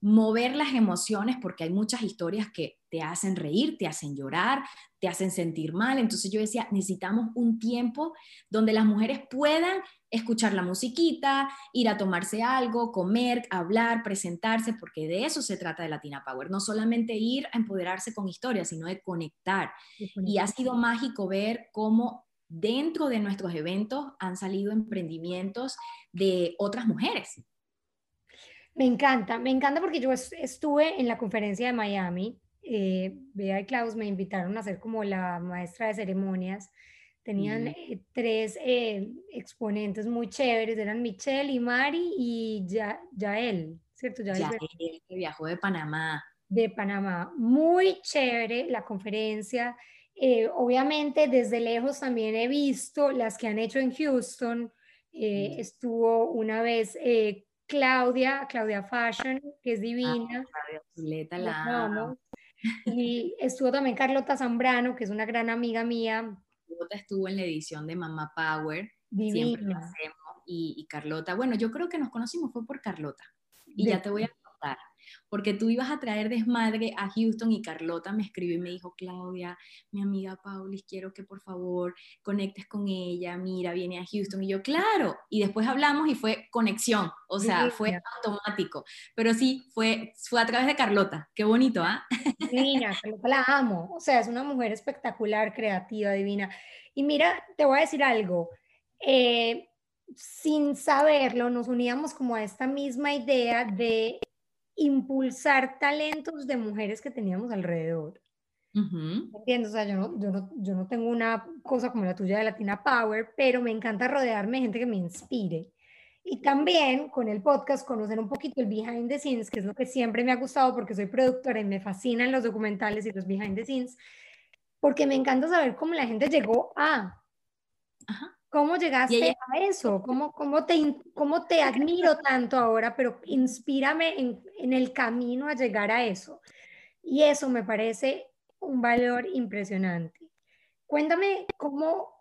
mover las emociones porque hay muchas historias que te hacen reír, te hacen llorar, te hacen sentir mal. Entonces yo decía, necesitamos un tiempo donde las mujeres puedan escuchar la musiquita, ir a tomarse algo, comer, hablar, presentarse, porque de eso se trata de Latina Power. No solamente ir a empoderarse con historias, sino de conectar. Y ha sido mágico ver cómo dentro de nuestros eventos han salido emprendimientos de otras mujeres me encanta, me encanta porque yo estuve en la conferencia de Miami. Eh, Bea y Klaus me invitaron a ser como la maestra de ceremonias. Tenían eh, tres eh, exponentes muy chéveres, eran Michelle y Mari y ya, Yael, ¿cierto? Yael, Yael que viajó de Panamá. De Panamá. Muy chévere la conferencia. Eh, obviamente desde lejos también he visto las que han hecho en Houston. Estuvo una vez Claudia, Claudia Fashion, que es ah, divina. Claudia la Y estuvo también Carlota Zambrano, que es una gran amiga mía. Carlota estuvo en la edición de Mamá Power. Divina. Siempre lo hacemos. Y, y, Carlota, bueno, yo creo que nos conocimos fue por Carlota. Y ya te voy a contar porque tú ibas a traer desmadre a Houston y Carlota me escribió y me dijo, Claudia, mi amiga Paulis, quiero que por favor conectes con ella, mira, viene a Houston. Y yo, claro, y después hablamos y fue conexión, o sea, fue automático, pero sí, fue, fue a través de Carlota, qué bonito, ¿ah? Mira, Carlota la amo, o sea, es una mujer espectacular, creativa, divina. Y mira, te voy a decir algo. Eh, sin saberlo, nos uníamos como a esta misma idea de impulsar talentos de mujeres que teníamos alrededor. ¿Entiendes? O sea, yo no, yo, no, yo no tengo una cosa como la tuya de Latina Power, pero me encanta rodearme de gente que me inspire. Y también con el podcast conocer un poquito el behind the scenes, que es lo que siempre me ha gustado porque soy productora y me fascinan los documentales y los behind the scenes, porque me encanta saber cómo la gente llegó a. Ajá. ¿Cómo llegaste a eso? ¿Cómo, cómo, te, ¿Cómo te admiro tanto ahora? Pero inspírame en, en, el camino a llegar a eso. Y eso me parece un valor impresionante. Cuéntame cómo,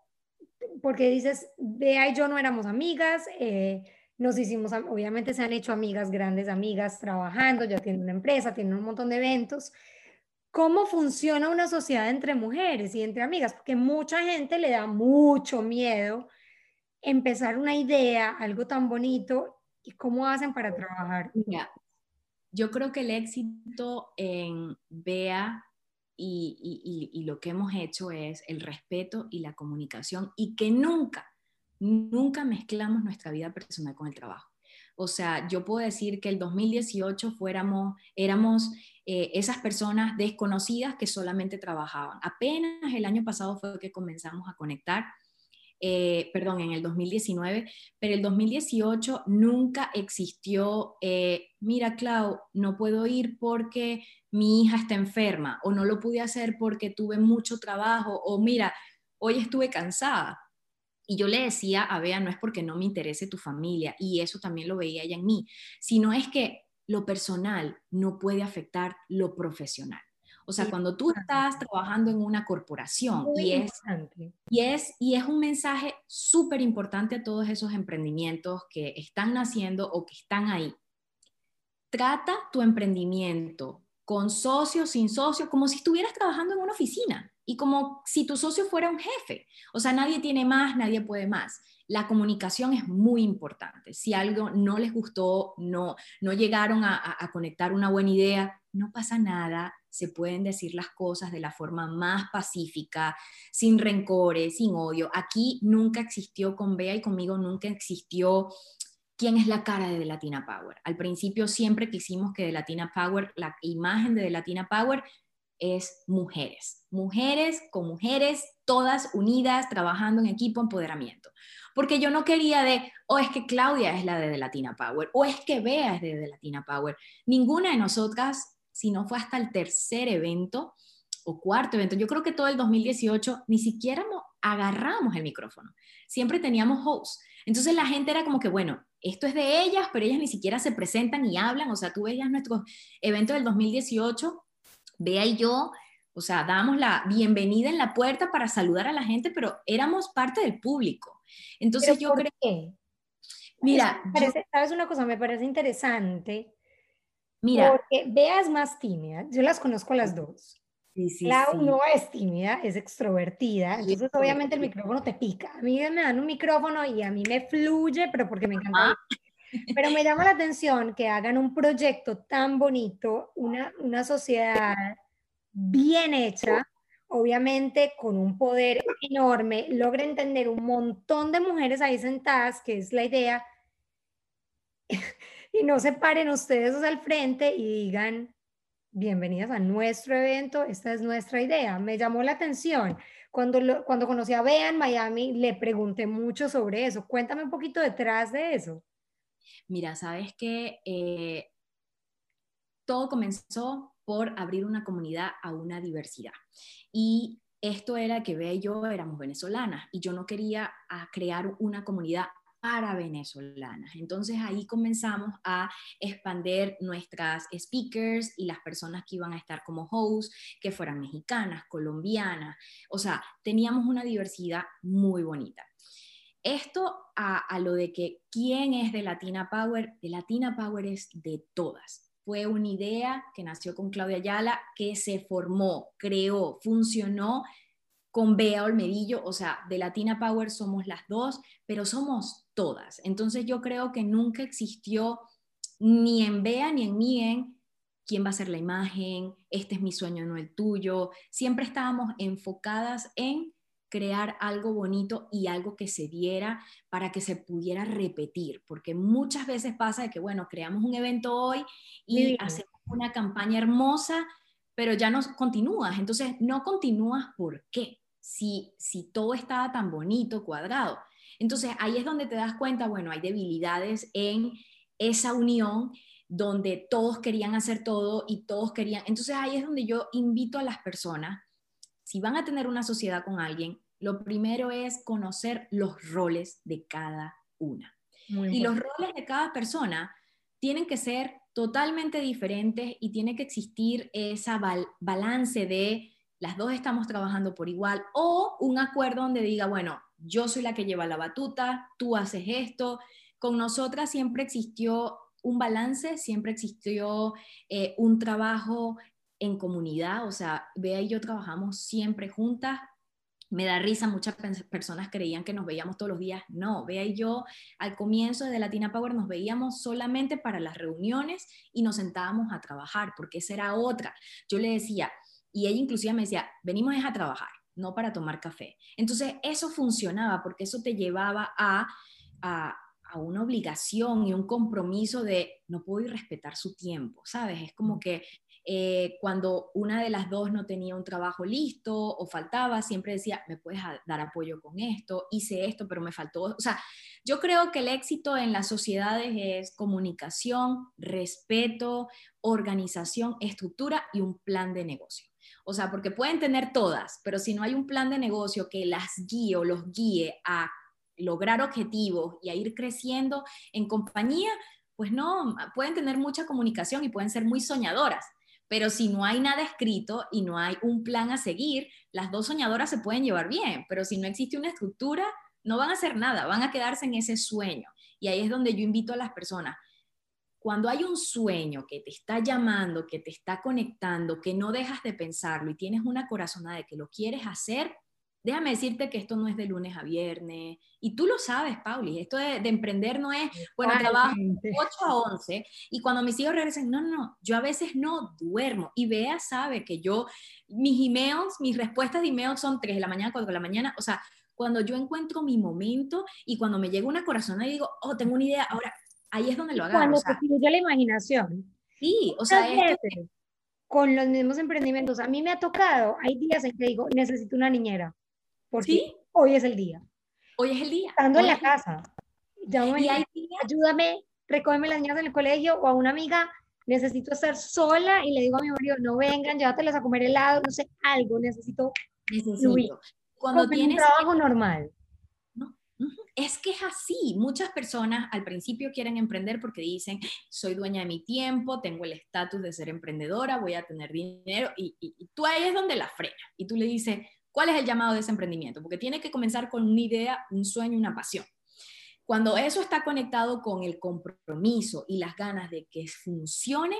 porque dices, Bea y yo no éramos amigas, eh, nos hicimos, obviamente se han hecho amigas, grandes amigas, trabajando, ya tienen una empresa, tienen un montón de eventos, cómo funciona una sociedad entre mujeres y entre amigas, porque mucha gente le da mucho miedo empezar una idea, algo tan bonito, y cómo hacen para trabajar. yo creo que el éxito en Bea y, y, lo que hemos hecho es el respeto y la comunicación y que nunca, nunca mezclamos nuestra vida personal con el trabajo. O sea, yo puedo decir que el 2018 fuéramos, éramos eh, esas personas desconocidas que solamente trabajaban. Apenas el año pasado fue que comenzamos a conectar. Eh, perdón, en el 2019, pero el 2018 nunca existió, eh, mira, Clau, no puedo ir porque mi hija está enferma o no lo pude hacer porque tuve mucho trabajo o mira, hoy estuve cansada. Y yo le decía a Bea, no es porque no me interese tu familia, y eso también lo veía ella en mí, sino es que lo personal no puede afectar lo profesional. O sea, cuando tú estás trabajando en una corporación y es, y es, y es un mensaje súper importante a todos esos emprendimientos que están naciendo o que están ahí. Trata tu emprendimiento con socio, sin socio, como si estuvieras trabajando en una oficina y como si tu socio fuera un jefe. O sea, nadie tiene más, nadie puede más. La comunicación es muy importante. Si algo no les gustó, no, no llegaron a, a conectar una buena idea, no pasa nada. Se pueden decir las cosas de la forma más pacífica, sin rencores, sin odio. Aquí nunca existió con Bea y conmigo nunca existió quién es la cara de The Latina Power. Al principio siempre quisimos que The Latina Power, la imagen de The Latina Power es mujeres, mujeres con mujeres, todas unidas, trabajando en equipo, empoderamiento. Porque yo no quería de, o es que Claudia es la de Latina Power, o es que Bea es de Latina Power. Ninguna de nosotras, si no fue hasta el tercer evento o cuarto evento, yo creo que todo el 2018 ni siquiera agarramos el micrófono. Siempre teníamos hosts. Entonces la gente era como que, bueno, esto es de ellas, pero ellas ni siquiera se presentan y hablan. O sea, tú veías nuestros eventos del 2018 Bea y yo, o sea, dábamos la bienvenida en la puerta para saludar a la gente, pero éramos parte del público. Entonces yo creo... que Mira, ¿sabes una cosa? Me parece interesante. Mira. Porque Bea es más tímida, yo las conozco a las dos. Sí, sí, no es tímida, es extrovertida, entonces obviamente el micrófono te pica. A mí me dan un micrófono y a mí me fluye, pero porque me encanta. Pero me llama la atención que hagan un proyecto tan bonito, una, una sociedad bien hecha, obviamente con un poder enorme, logren entender un montón de mujeres ahí sentadas, que es la idea, y no se paren ustedes al frente y digan, bienvenidas a nuestro evento, esta es nuestra idea. Me llamó la atención. Cuando, cuando conocí a Bea en Miami, le pregunté mucho sobre eso. Cuéntame un poquito detrás de eso. Mira, sabes que eh, todo comenzó por abrir una comunidad a una diversidad. Y esto era que Bea y yo éramos venezolanas y yo no quería crear una comunidad para venezolanas. Entonces ahí comenzamos a expandir nuestras speakers y las personas que iban a estar como hosts, que fueran mexicanas, colombianas. O sea, teníamos una diversidad muy bonita. Esto a, lo de que quién es de Latina Power, de Latina Power es de todas. Fue una idea que nació con Claudia Ayala, que se formó, creó, funcionó con Bea Olmedillo, o sea, de Latina Power somos las dos, pero somos todas. Entonces yo creo que nunca existió ni en Bea ni en mí en quién va a ser la imagen, este es mi sueño, no el tuyo. Siempre estábamos enfocadas en crear algo bonito y algo que se diera para que se pudiera repetir, porque muchas veces pasa de que, bueno, creamos un evento hoy y hacemos una campaña hermosa, pero ya no continúas. Entonces, no continúas ¿por qué? Si, si todo estaba tan bonito, cuadrado. Entonces, ahí es donde te das cuenta, bueno, hay debilidades en esa unión donde todos querían hacer todo y todos querían. Entonces, ahí es donde yo invito a las personas si van a tener una sociedad con alguien, lo primero es conocer los roles de cada una. y los roles de cada persona tienen que ser totalmente diferentes y tiene que existir esa balance de las dos estamos trabajando por igual o un acuerdo donde diga, bueno, yo soy la que lleva la batuta, tú haces esto. Con nosotras siempre existió un balance, siempre existió eh, un trabajo en comunidad, o sea, Bea y yo trabajamos siempre juntas, me da risa, muchas personas creían que nos veíamos todos los días. No, Bea y yo al comienzo de Latina Power nos veíamos solamente para las reuniones y nos sentábamos a trabajar, porque esa era otra. Yo le decía, y ella inclusive me decía, venimos a trabajar, no para tomar café. Entonces eso funcionaba porque eso te llevaba a, a, a una obligación y un compromiso de no puedo ir respetar su tiempo, ¿sabes? Es como que eh, cuando una de las dos no tenía un trabajo listo o faltaba, siempre decía, me puedes dar apoyo con esto, hice esto, pero me faltó. O sea, yo creo que el éxito en las sociedades es comunicación, respeto, organización, estructura y un plan de negocio. O sea, porque pueden tener todas, pero si no hay un plan de negocio que las guíe o los guíe a lograr objetivos y a ir creciendo en compañía, pues no, pueden tener mucha comunicación y pueden ser muy soñadoras, pero si no hay nada escrito y no hay un plan a seguir, las dos soñadoras se pueden llevar bien, pero si no existe una estructura, no van a hacer nada, van a quedarse en ese sueño. Y ahí es donde yo invito a las personas, cuando hay un sueño que te está llamando, que te está conectando, que no dejas de pensarlo y tienes una corazonada de que lo quieres hacer, déjame decirte que esto no es de lunes a viernes, y tú lo sabes, Pauli, esto de, emprender no es, bueno, trabajo 8 a 11, y cuando mis hijos regresen, no, no, no, yo a veces no duermo, y Bea sabe que yo, mis emails, mis respuestas de emails son 3 de la mañana, 4 de la mañana, o sea, cuando yo encuentro mi momento y cuando me llega una corazón y digo, oh, tengo una idea, ahora, ahí es donde lo agarro. Cuando se fluye la imaginación. Sí, o sea, con los mismos emprendimientos, a mí me ha tocado, hay días en que digo, necesito una niñera porque hoy es el día. Hoy es el día. Estando en la casa. Llámame, ayúdame, recógeme las niñas en el colegio o a una amiga, necesito estar sola y le digo a mi marido, no vengan, llévatelas a comer helado, no sé, algo, necesito, necesito. Cuando tienes un trabajo normal. No, es que es así. Muchas personas al principio quieren emprender porque dicen, soy dueña de mi tiempo, tengo el estatus de ser emprendedora, voy a tener dinero y, y, y, tú ahí es donde la frena. Y tú le dices, ¿Cuál es el llamado de ese emprendimiento? Porque tiene que comenzar con una idea, un sueño, una pasión. Cuando eso está conectado con el compromiso y las ganas de que funcione,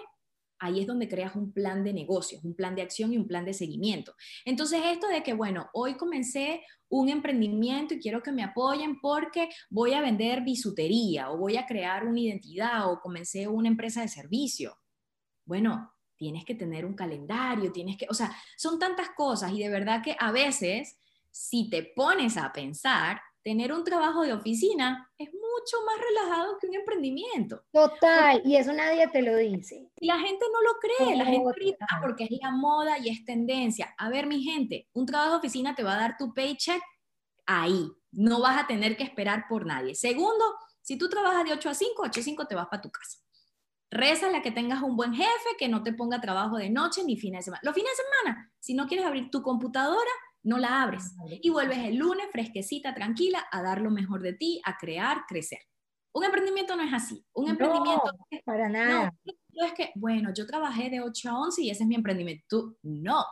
ahí es donde creas un plan de negocios, un plan de acción y un plan de seguimiento. Entonces, esto de que, bueno, hoy comencé un emprendimiento y quiero que me apoyen porque voy a vender bisutería o voy a crear una identidad o comencé una empresa de servicio. Bueno, tienes que tener un calendario, tienes que, o sea, son tantas cosas y de verdad que a veces, si te pones a pensar, tener un trabajo de oficina es mucho más relajado que un emprendimiento. Total, y eso nadie te lo dice. Y la gente no lo cree, la gente grita porque es la moda y es tendencia. A ver, mi gente, un trabajo de oficina te va a dar tu paycheck ahí, no vas a tener que esperar por nadie. Segundo, si tú trabajas de 8 a 5, 8 a 5 te vas para tu casa. Reza la que tengas un buen jefe, que no te ponga trabajo de noche ni fines de semana. Los fines de semana, si no quieres abrir tu computadora, no la abres. Y vuelves el lunes fresquecita, tranquila, a dar lo mejor de ti, a crear, crecer. Un emprendimiento no es así. Un emprendimiento no, para nada. No, es que, bueno, yo trabajé de 8 a 11 y ese es mi emprendimiento. Tú, no.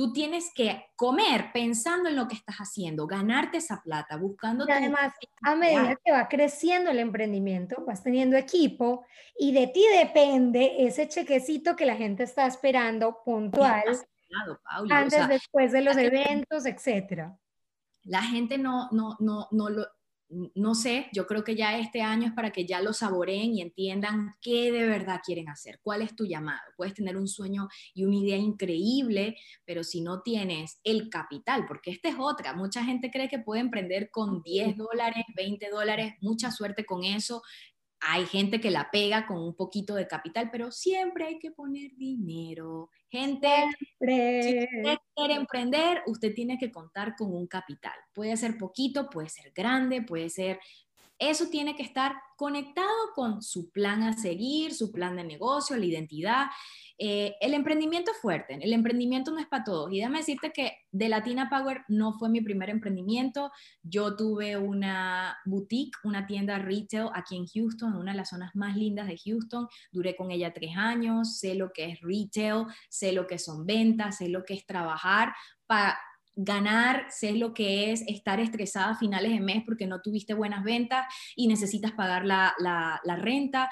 Tú tienes que comer pensando en lo que estás haciendo, ganarte esa plata, buscando... Y además, a medida que va creciendo el emprendimiento, vas teniendo equipo y de ti depende ese chequecito que la gente está esperando puntual. antes, después de los eventos, etcétera. La gente no, no, no, no, lo, no sé, yo creo que ya este año es para que ya lo saboreen y entiendan qué de verdad quieren hacer, cuál es tu llamado. Puedes tener un sueño y una idea increíble, pero si no tienes el capital, porque esta es otra, mucha gente cree que puede emprender con 10 dólares, 20 dólares, mucha suerte con eso, hay gente que la pega con un poquito de capital, pero siempre hay que poner dinero. Gente, si usted quiere emprender, usted tiene que contar con un capital. Puede ser poquito, puede ser grande, puede ser... Eso tiene que estar conectado con su plan a seguir, su plan de negocio, la identidad. Eh, el emprendimiento es fuerte, el emprendimiento no es para todos. Y déjame decirte que de Latina Power no fue mi primer emprendimiento. Yo tuve una boutique, una tienda retail aquí en Houston, una de las zonas más lindas de Houston. Duré con ella tres años, sé lo que es retail, sé lo que son ventas, sé lo que es trabajar para ganar, sé lo que es estar estresada a finales de mes porque no tuviste buenas ventas y necesitas pagar la, la, la renta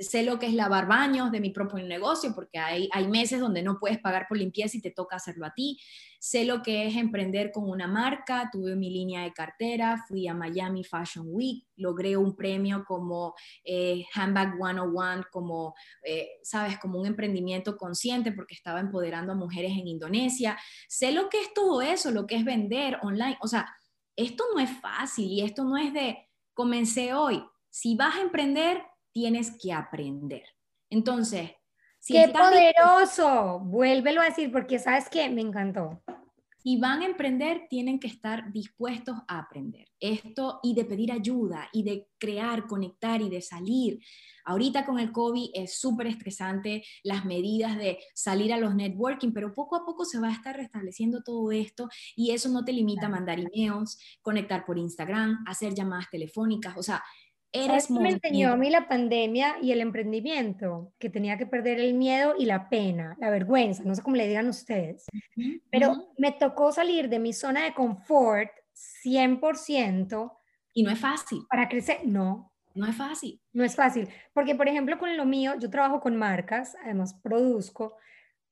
sé lo que es lavar baños de mi propio negocio, porque hay, hay meses donde no puedes pagar por limpieza y te toca hacerlo a ti. Sé lo que es emprender con una marca, tuve mi línea de cartera, fui a Miami Fashion Week, logré un premio como eh, Handbag 101, como, eh, sabes, como un emprendimiento consciente, porque estaba empoderando a mujeres en Indonesia. Sé lo que es todo eso, lo que es vender online. O sea, esto no es fácil y esto no es de comencé hoy. Si vas a emprender, tienes que aprender. Entonces, si ¡Qué poderoso! Vuélvelo a decir porque sabes que me encantó. Si van a emprender, tienen que estar dispuestos a aprender esto y de pedir ayuda y de crear, conectar y de salir. Ahorita con el COVID es súper estresante las medidas de salir a los networking, pero poco a poco se va a estar restableciendo todo esto y eso no te limita a mandar emails, conectar por Instagram, hacer llamadas telefónicas, o sea, Eres me enseñó a mí la pandemia y el emprendimiento, que tenía que perder el miedo y la pena, la vergüenza, no sé cómo le digan ustedes, pero me tocó salir de mi zona de confort 100%. Y no es fácil. Para crecer, no. No es fácil. No es fácil, porque por ejemplo con lo mío, yo trabajo con marcas, además produzco,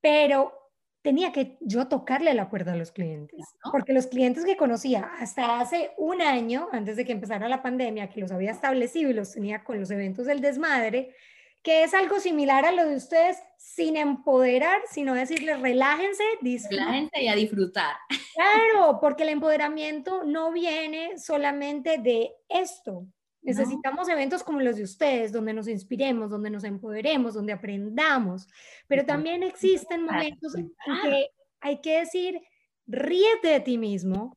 pero tenía que yo tocarle la cuerda a los clientes, porque los clientes que conocía hasta hace un año, antes de que empezara la pandemia, que los había establecido y los tenía con los eventos del desmadre, que es algo similar a lo de ustedes, sin empoderar, sino decirles relájense, relájense y a disfrutar. Claro, porque el empoderamiento no viene solamente de esto, Necesitamos eventos como los de ustedes, donde nos inspiremos, donde nos empoderemos, donde aprendamos, pero también existen momentos en que hay que decir, ríete de ti mismo,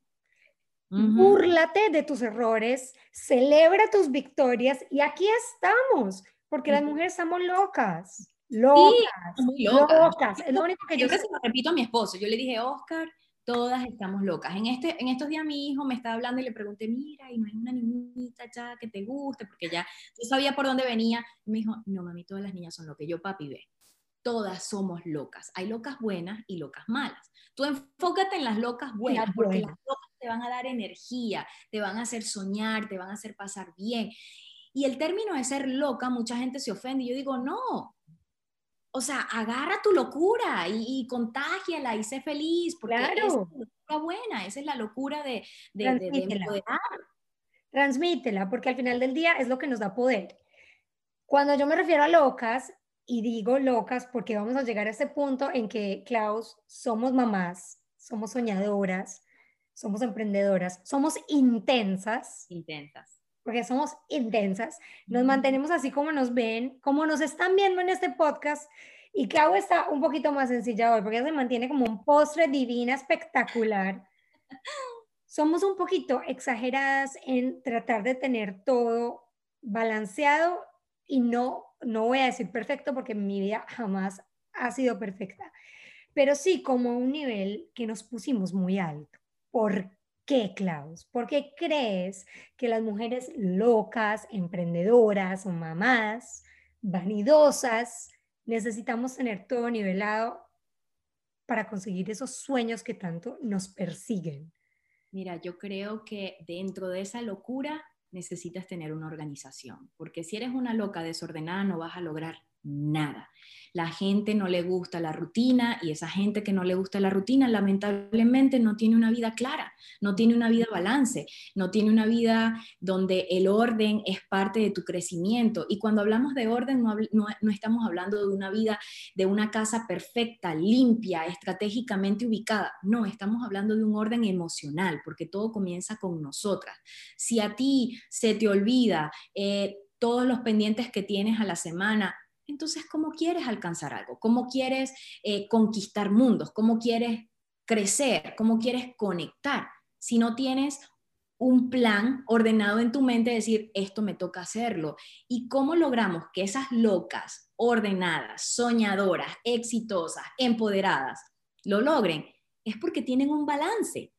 búrlate de tus errores, celebra tus victorias y aquí estamos, porque las mujeres estamos locas. Locas, locas. Es lo único que yo, yo se lo repito a mi esposo. Yo le dije, Oscar, todas estamos locas. En, este, en estos días mi hijo me estaba hablando y le pregunté, mira, y no hay una niñita ya que te guste, porque ya yo sabía por dónde venía. Y me dijo, no, mami, todas las niñas son locas. Yo, papi, ve, todas somos locas. Hay locas buenas y locas malas. Tú enfócate en las locas buenas, porque las locas te van a dar energía, te van a hacer soñar, te van a hacer pasar bien. Y el término de ser loca, mucha gente se ofende. Y yo digo, no, o sea, agarra tu locura y, contágiala y sé feliz, porque claro. esa es la locura buena, esa es la locura de, de, de, Transmítela, porque al final del día es lo que nos da poder. Cuando yo me refiero a locas, y digo locas porque vamos a llegar a ese punto en que, Klaus, somos mamás, somos soñadoras, somos emprendedoras, somos intensas. Intensas porque somos intensas, nos mantenemos así como nos ven, como nos están viendo en este podcast. Y Clau está un poquito más sencilla hoy, porque ella se mantiene como un postre divina, espectacular. Somos un poquito exageradas en tratar de tener todo balanceado y no, no voy a decir perfecto porque mi vida jamás ha sido perfecta, pero sí como un nivel que nos pusimos muy alto. ¿Por qué, Klaus? ¿Por qué crees que las mujeres locas, emprendedoras o mamás, vanidosas, necesitamos tener todo nivelado para conseguir esos sueños que tanto nos persiguen? Mira, yo creo que dentro de esa locura necesitas tener una organización, porque si eres una loca desordenada no vas a lograr nada. La gente no le gusta la rutina y esa gente que no le gusta la rutina lamentablemente no tiene una vida clara, no tiene una vida balance, no tiene una vida donde el orden es parte de tu crecimiento. Y cuando hablamos de orden no, estamos hablando de una vida, de una casa perfecta, limpia, estratégicamente ubicada. No, estamos hablando de un orden emocional, porque todo comienza con nosotras. Si a ti se te olvida... Eh, todos los pendientes que tienes a la semana, entonces, ¿cómo quieres alcanzar algo? ¿Cómo quieres eh, conquistar mundos? ¿Cómo quieres crecer? ¿Cómo quieres conectar? Si no tienes un plan ordenado en tu mente, decir, esto me toca hacerlo. ¿Y cómo logramos que esas locas, ordenadas, soñadoras, exitosas, empoderadas, lo logren? Es porque tienen un balance.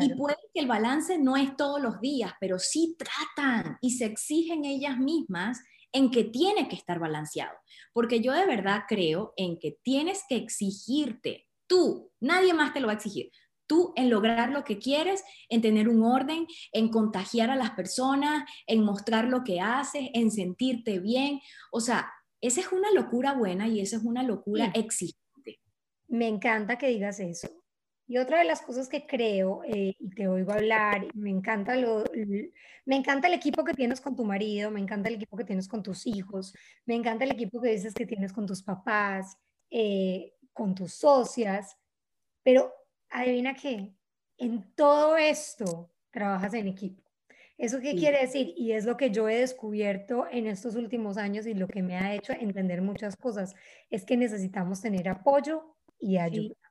Y puede que el balance no es todos los días, pero sí tratan y se exigen ellas mismas en que tiene que estar balanceado, porque yo de verdad creo en que tienes que exigirte tú, nadie más te lo va a exigir, tú en lograr lo que quieres, en tener un orden, en contagiar a las personas, en mostrar lo que haces, en sentirte bien, o sea, esa es una locura buena y esa es una locura exigente. Me encanta que digas eso. Y otra de las cosas que creo, eh, y te oigo hablar, me encanta, lo, me encanta el equipo que tienes con tu marido, me encanta el equipo que tienes con tus hijos, me encanta el equipo que dices que tienes con tus papás, eh, con tus socias, pero adivina qué, en todo esto trabajas en equipo. ¿Eso qué quiere decir? Y es lo que yo he descubierto en estos últimos años y lo que me ha hecho entender muchas cosas, es que necesitamos tener apoyo y ayuda.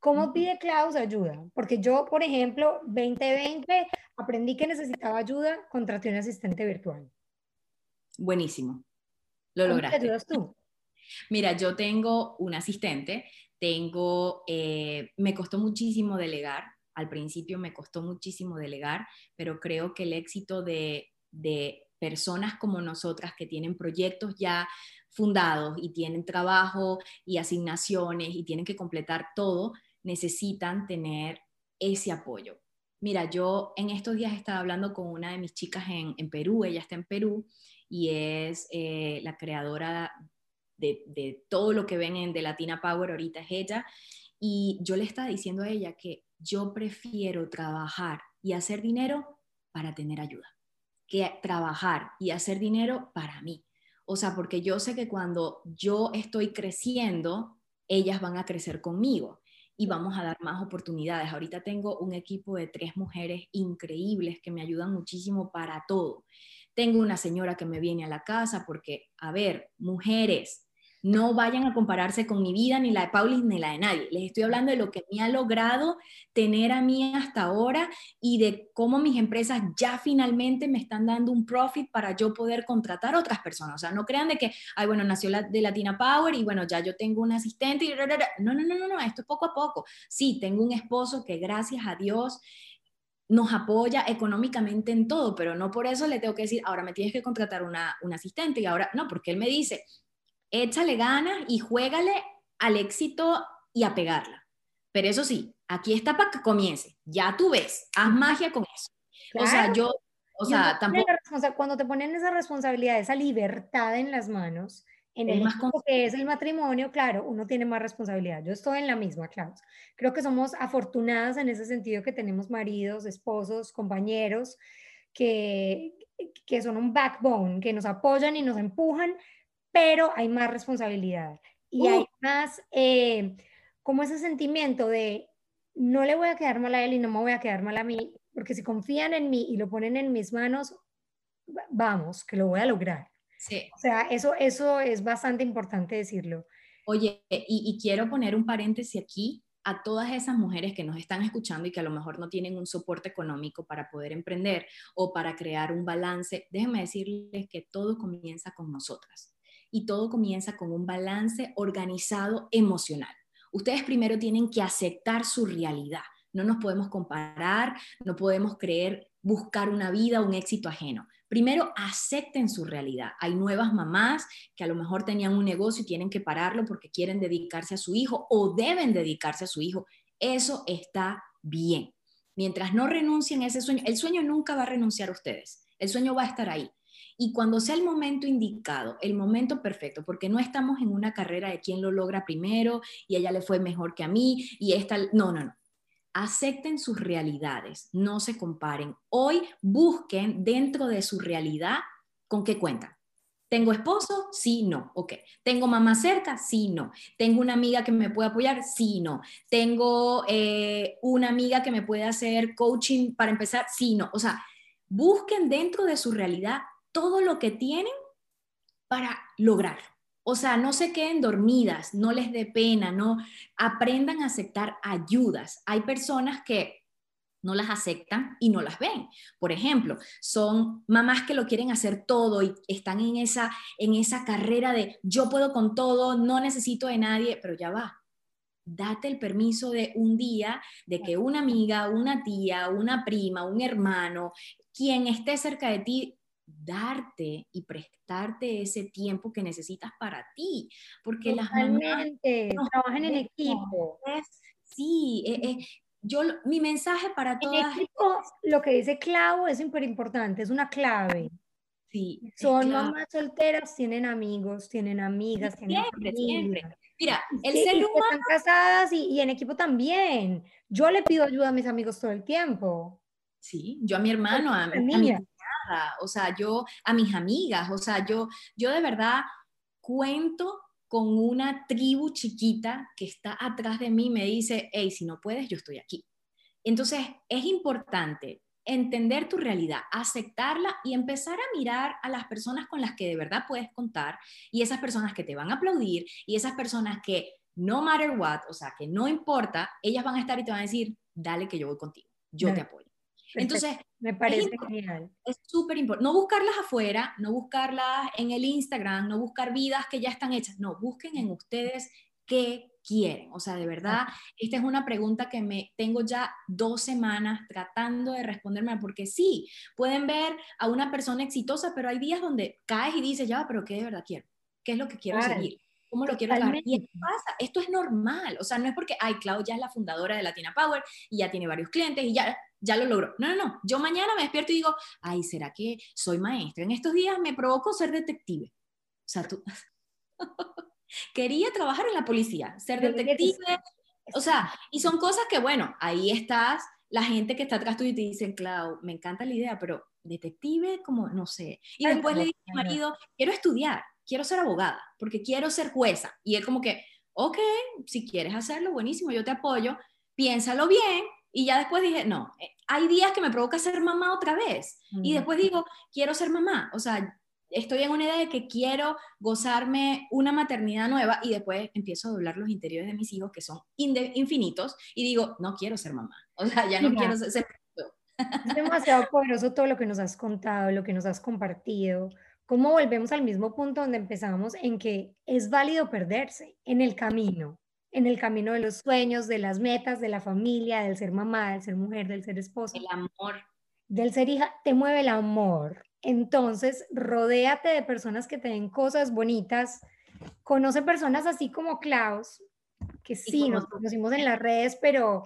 ¿Cómo pide Klaus ayuda? Porque yo, por ejemplo, 2020 aprendí que necesitaba ayuda, contraté un asistente virtual. Buenísimo. Lo lograste. ¿Cómo te ayudas tú? Mira, yo tengo un asistente, tengo, eh, me costó muchísimo delegar, al principio me costó muchísimo delegar, pero creo que el éxito de, de personas como nosotras que tienen proyectos ya fundados y tienen trabajo y asignaciones y tienen que completar todo, necesitan tener ese apoyo. Mira, yo en estos días estaba hablando con una de mis chicas en, Perú, ella está en Perú y es eh, la creadora de, de, todo lo que ven en The Latina Power, ahorita es ella, y yo le estaba diciendo a ella que yo prefiero trabajar y hacer dinero para tener ayuda, que trabajar y hacer dinero para mí. O sea, porque yo sé que cuando yo estoy creciendo, ellas van a crecer conmigo y vamos a dar más oportunidades. Ahorita tengo un equipo de tres mujeres increíbles que me ayudan muchísimo para todo. Tengo una señora que me viene a la casa porque, a ver, mujeres, no vayan a compararse con mi vida, ni la de Paulis, ni la de nadie. Les estoy hablando de lo que me ha logrado tener a mí hasta ahora y de cómo mis empresas ya finalmente me están dando un profit para yo poder contratar a otras personas. O sea, no crean de que, ay, bueno, nació la, de Latina Power y bueno, ya yo tengo un asistente y... No, no, no, no, no, esto es poco a poco. Sí, tengo un esposo que gracias a Dios nos apoya económicamente en todo, pero no por eso le tengo que decir, ahora me tienes que contratar una, un asistente y ahora, no, porque él me dice, échale ganas y juégale al éxito y a pegarla. Pero eso sí, aquí está para que comience. Ya tú ves, haz magia con eso. O sea, yo, o sea, tampoco... Cuando te ponen esa responsabilidad, esa libertad en las manos, en el más que es el matrimonio, claro, uno tiene más responsabilidad. Yo estoy en la misma, claro. Creo que somos afortunadas en ese sentido que tenemos maridos, esposos, compañeros que, que son un backbone, que nos apoyan y nos empujan, pero hay más responsabilidad y hay uh. más eh, como ese sentimiento de no le voy a quedar mal a él y no me voy a quedar mal a mí, porque si confían en mí y lo ponen en mis manos, vamos, que lo voy a lograr. Sí. O sea, eso, eso es bastante importante decirlo. Oye, y, y quiero poner un paréntesis aquí a todas esas mujeres que nos están escuchando y que a lo mejor no tienen un soporte económico para poder emprender o para crear un balance, déjenme decirles que todo comienza con nosotras y todo comienza con un balance organizado emocional. Ustedes primero tienen que aceptar su realidad. No nos podemos comparar, no podemos creer buscar una vida, un éxito ajeno. Primero, acepten su realidad. Hay nuevas mamás que a lo mejor tenían un negocio y tienen que pararlo porque quieren dedicarse a su hijo o deben dedicarse a su hijo. Eso está bien. Mientras no renuncien a ese sueño, el sueño nunca va a renunciar a ustedes. El sueño va a estar ahí. Y cuando sea el momento indicado, el momento perfecto, porque no estamos en una carrera de quién lo logra primero y ella le fue mejor que a mí y esta, no, no, no. Acepten sus realidades, no se comparen. Hoy busquen dentro de su realidad con qué cuentan. ¿Tengo esposo? Sí, no. Ok. ¿Tengo mamá cerca? Sí, no. ¿Tengo una amiga que me puede apoyar? Sí, no. ¿Tengo eh, una amiga que me puede hacer coaching para empezar? Sí, no. O sea, busquen dentro de su realidad todo lo que tienen para lograrlo. O sea, no se queden dormidas, no les dé pena, no aprendan a aceptar ayudas. Hay personas que no las aceptan y no las ven. Por ejemplo, son mamás que lo quieren hacer todo y están en esa en esa carrera de yo puedo con todo, no necesito de nadie, pero ya va. Date el permiso de un día de que una amiga, una tía, una prima, un hermano, quien esté cerca de ti darte y prestarte ese tiempo que necesitas para ti, porque las mamás trabajan en equipo. sí, eh, eh, yo mi mensaje para todas lo que dice Clau es súper importante, es una clave. Sí, Son mamás solteras, tienen amigos, tienen amigas, tienen siempre, siempre. Mira, el Sí, ser humano están casadas y, y en equipo también. Yo le pido ayuda a mis amigos todo el tiempo. Sí, yo a mi hermano, a, a mi o sea, yo a mis amigas, o sea, yo, yo de verdad cuento con una tribu chiquita que está atrás de mí y me dice, hey, si no puedes, yo estoy aquí. Entonces, es importante entender tu realidad, aceptarla y empezar a mirar a las personas con las que de verdad puedes contar y esas personas que te van a aplaudir y esas personas que no matter what, o sea, que no importa, ellas van a estar y te van a decir, dale que yo voy contigo, yo te apoyo. Entonces, Me parece importante. genial. es súper importante. No buscarlas afuera, no buscarlas en el Instagram, no buscar vidas que ya están hechas. No, busquen en ustedes qué quieren. O sea, de verdad, esta es una pregunta que me tengo ya dos semanas tratando de responderme, porque sí, pueden ver a una persona exitosa, pero hay días donde caes y dices, ya, pero ¿qué de verdad quiero? ¿Qué es lo que quiero Claro, seguir? ¿Cómo lo quiero lograr? Y esto pasa, esto es normal, o sea, no es porque, ay, Clau ya es la fundadora de Latina Power y ya tiene varios clientes y ya, ya lo logró. No, no, no, yo mañana me despierto y digo, ay, ¿será que soy maestra? En estos días me provocó ser detective. O sea, tú... Quería trabajar en la policía, ser detective, o sea, y son cosas que, bueno, ahí estás, la gente que está atrás tuyo y te dicen, Clau, me encanta la idea, pero detective, como, no sé. Y Ay, después no, le dije a mi marido, quiero estudiar, quiero ser abogada, porque quiero ser jueza. Y él como que, ok, si quieres hacerlo, buenísimo, yo te apoyo, piénsalo bien. Y ya después dije, no, eh, hay días que me provoca ser mamá otra vez. Y después digo, quiero ser mamá. O sea, estoy en una idea de que quiero gozarme una maternidad nueva y después empiezo a doblar los interiores de mis hijos que son infinitos y digo, no quiero ser mamá. O sea, ya no Mira. quiero ser... ser- Es demasiado poderoso todo lo que nos has contado, lo que nos has compartido. Cómo volvemos al mismo punto donde empezamos en que es válido perderse en el camino, en el camino de los sueños, de las metas, de la familia, del ser mamá, del ser mujer, del ser esposa, El amor. del ser hija, te mueve el amor. Entonces, rodéate de personas que te den cosas bonitas. Conoce personas así como Klaus, que sí, nos conocimos en las redes, pero,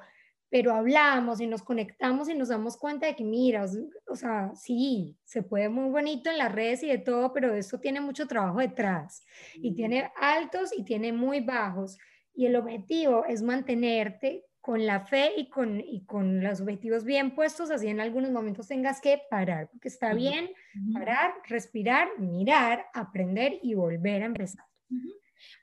pero hablamos y nos conectamos y nos damos cuenta de que, mira, o sea, sí, se puede muy bonito en las redes y de todo, pero esto tiene mucho trabajo detrás y tiene altos y tiene muy bajos. Y el objetivo es mantenerte con la fe y con, y con los objetivos bien puestos, así en algunos momentos tengas que parar, porque está bien parar, respirar, mirar, aprender y volver a empezar.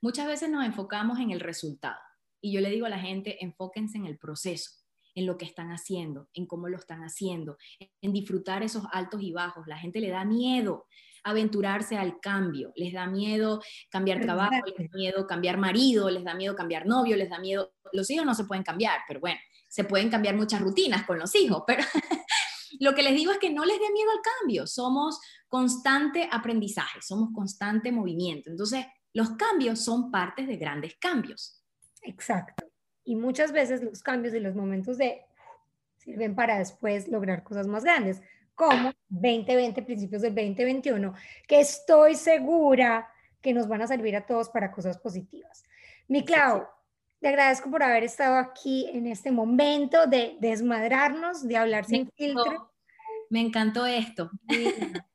Muchas veces nos enfocamos en el resultado y yo le digo a la gente, enfóquense en el proceso, en lo que están haciendo, en cómo lo están haciendo, en disfrutar esos altos y bajos. La gente le da miedo aventurarse al cambio, les da miedo cambiar trabajo, les da miedo cambiar marido, les da miedo cambiar novio, les da miedo, los hijos no se pueden cambiar, pero bueno, se pueden cambiar muchas rutinas con los hijos, pero lo que les digo es que no les dé miedo al cambio, somos constante aprendizaje, somos constante movimiento. Entonces, los cambios son partes de grandes cambios. Exacto. Y muchas veces los cambios y los momentos de sirven para después lograr cosas más grandes, como 2020, principios del 2021, que estoy segura que nos van a servir a todos para cosas positivas. Mi Clau, te agradezco por haber estado aquí en este momento de desmadrarnos, de hablar sin filtro. Me encantó esto.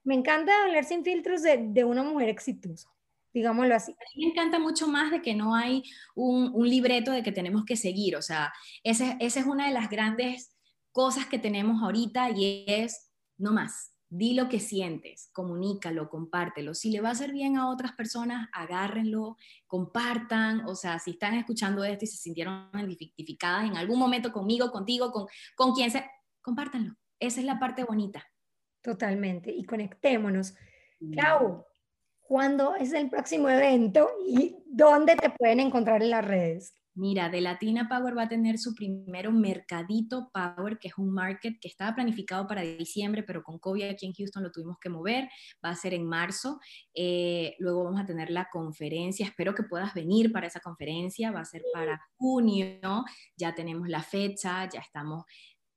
Me encanta hablar sin filtros de, de una mujer exitosa, digámoslo así. A mí me encanta mucho más de que no hay un, un libreto de que tenemos que seguir. O sea, esa ese es una de las grandes cosas que tenemos ahorita y es, no más, di lo que sientes, comunícalo, compártelo. Si le va a hacer bien a otras personas, agárrenlo, compartan. O sea, si están escuchando esto y se sintieron identificadas en algún momento conmigo, contigo, con, con quien sea, compártanlo. Esa es la parte bonita. Totalmente. Y conectémonos. Clau, ¿cuándo es el próximo evento y dónde te pueden encontrar en las redes? Mira, de Latina Power va a tener su primero Mercadito Power, que es un market que estaba planificado para diciembre, pero con COVID aquí en Houston lo tuvimos que mover. Va a ser en marzo. Eh, luego vamos a tener la conferencia. Espero que puedas venir para esa conferencia. Va a ser para junio. Ya tenemos la fecha, ya estamos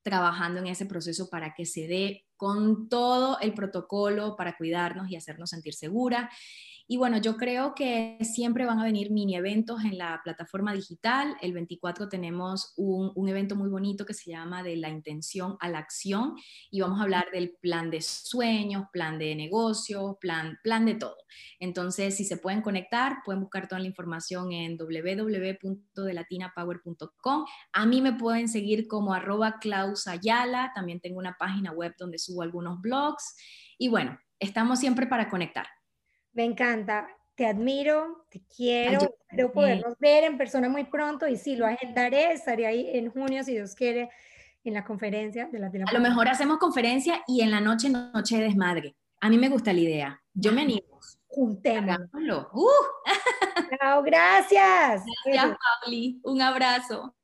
trabajando en ese proceso para que se dé con todo el protocolo para cuidarnos y hacernos sentir seguras. Y bueno, yo creo que siempre van a venir mini eventos en la plataforma digital. El 24 tenemos un, evento muy bonito que se llama de la intención a la acción y vamos a hablar del plan de sueños, plan de negocio, plan, plan de todo. Entonces, si se pueden conectar, pueden buscar toda la información en www.delatinapower.com. A mí me pueden seguir como arroba Klaus Ayala. También tengo una página web donde subo algunos blogs. Y bueno, estamos siempre para conectar. Me encanta, te admiro, te quiero, espero podernos ver en persona muy pronto y sí, lo agendaré, estaré ahí en junio si Dios quiere en la conferencia de la A lo mejor hacemos conferencia y en la noche, noche de desmadre. A mí me gusta la idea. Yo me animo. Juntémoslo. Uh. Chao, gracias. Gracias, Pauli. Un abrazo.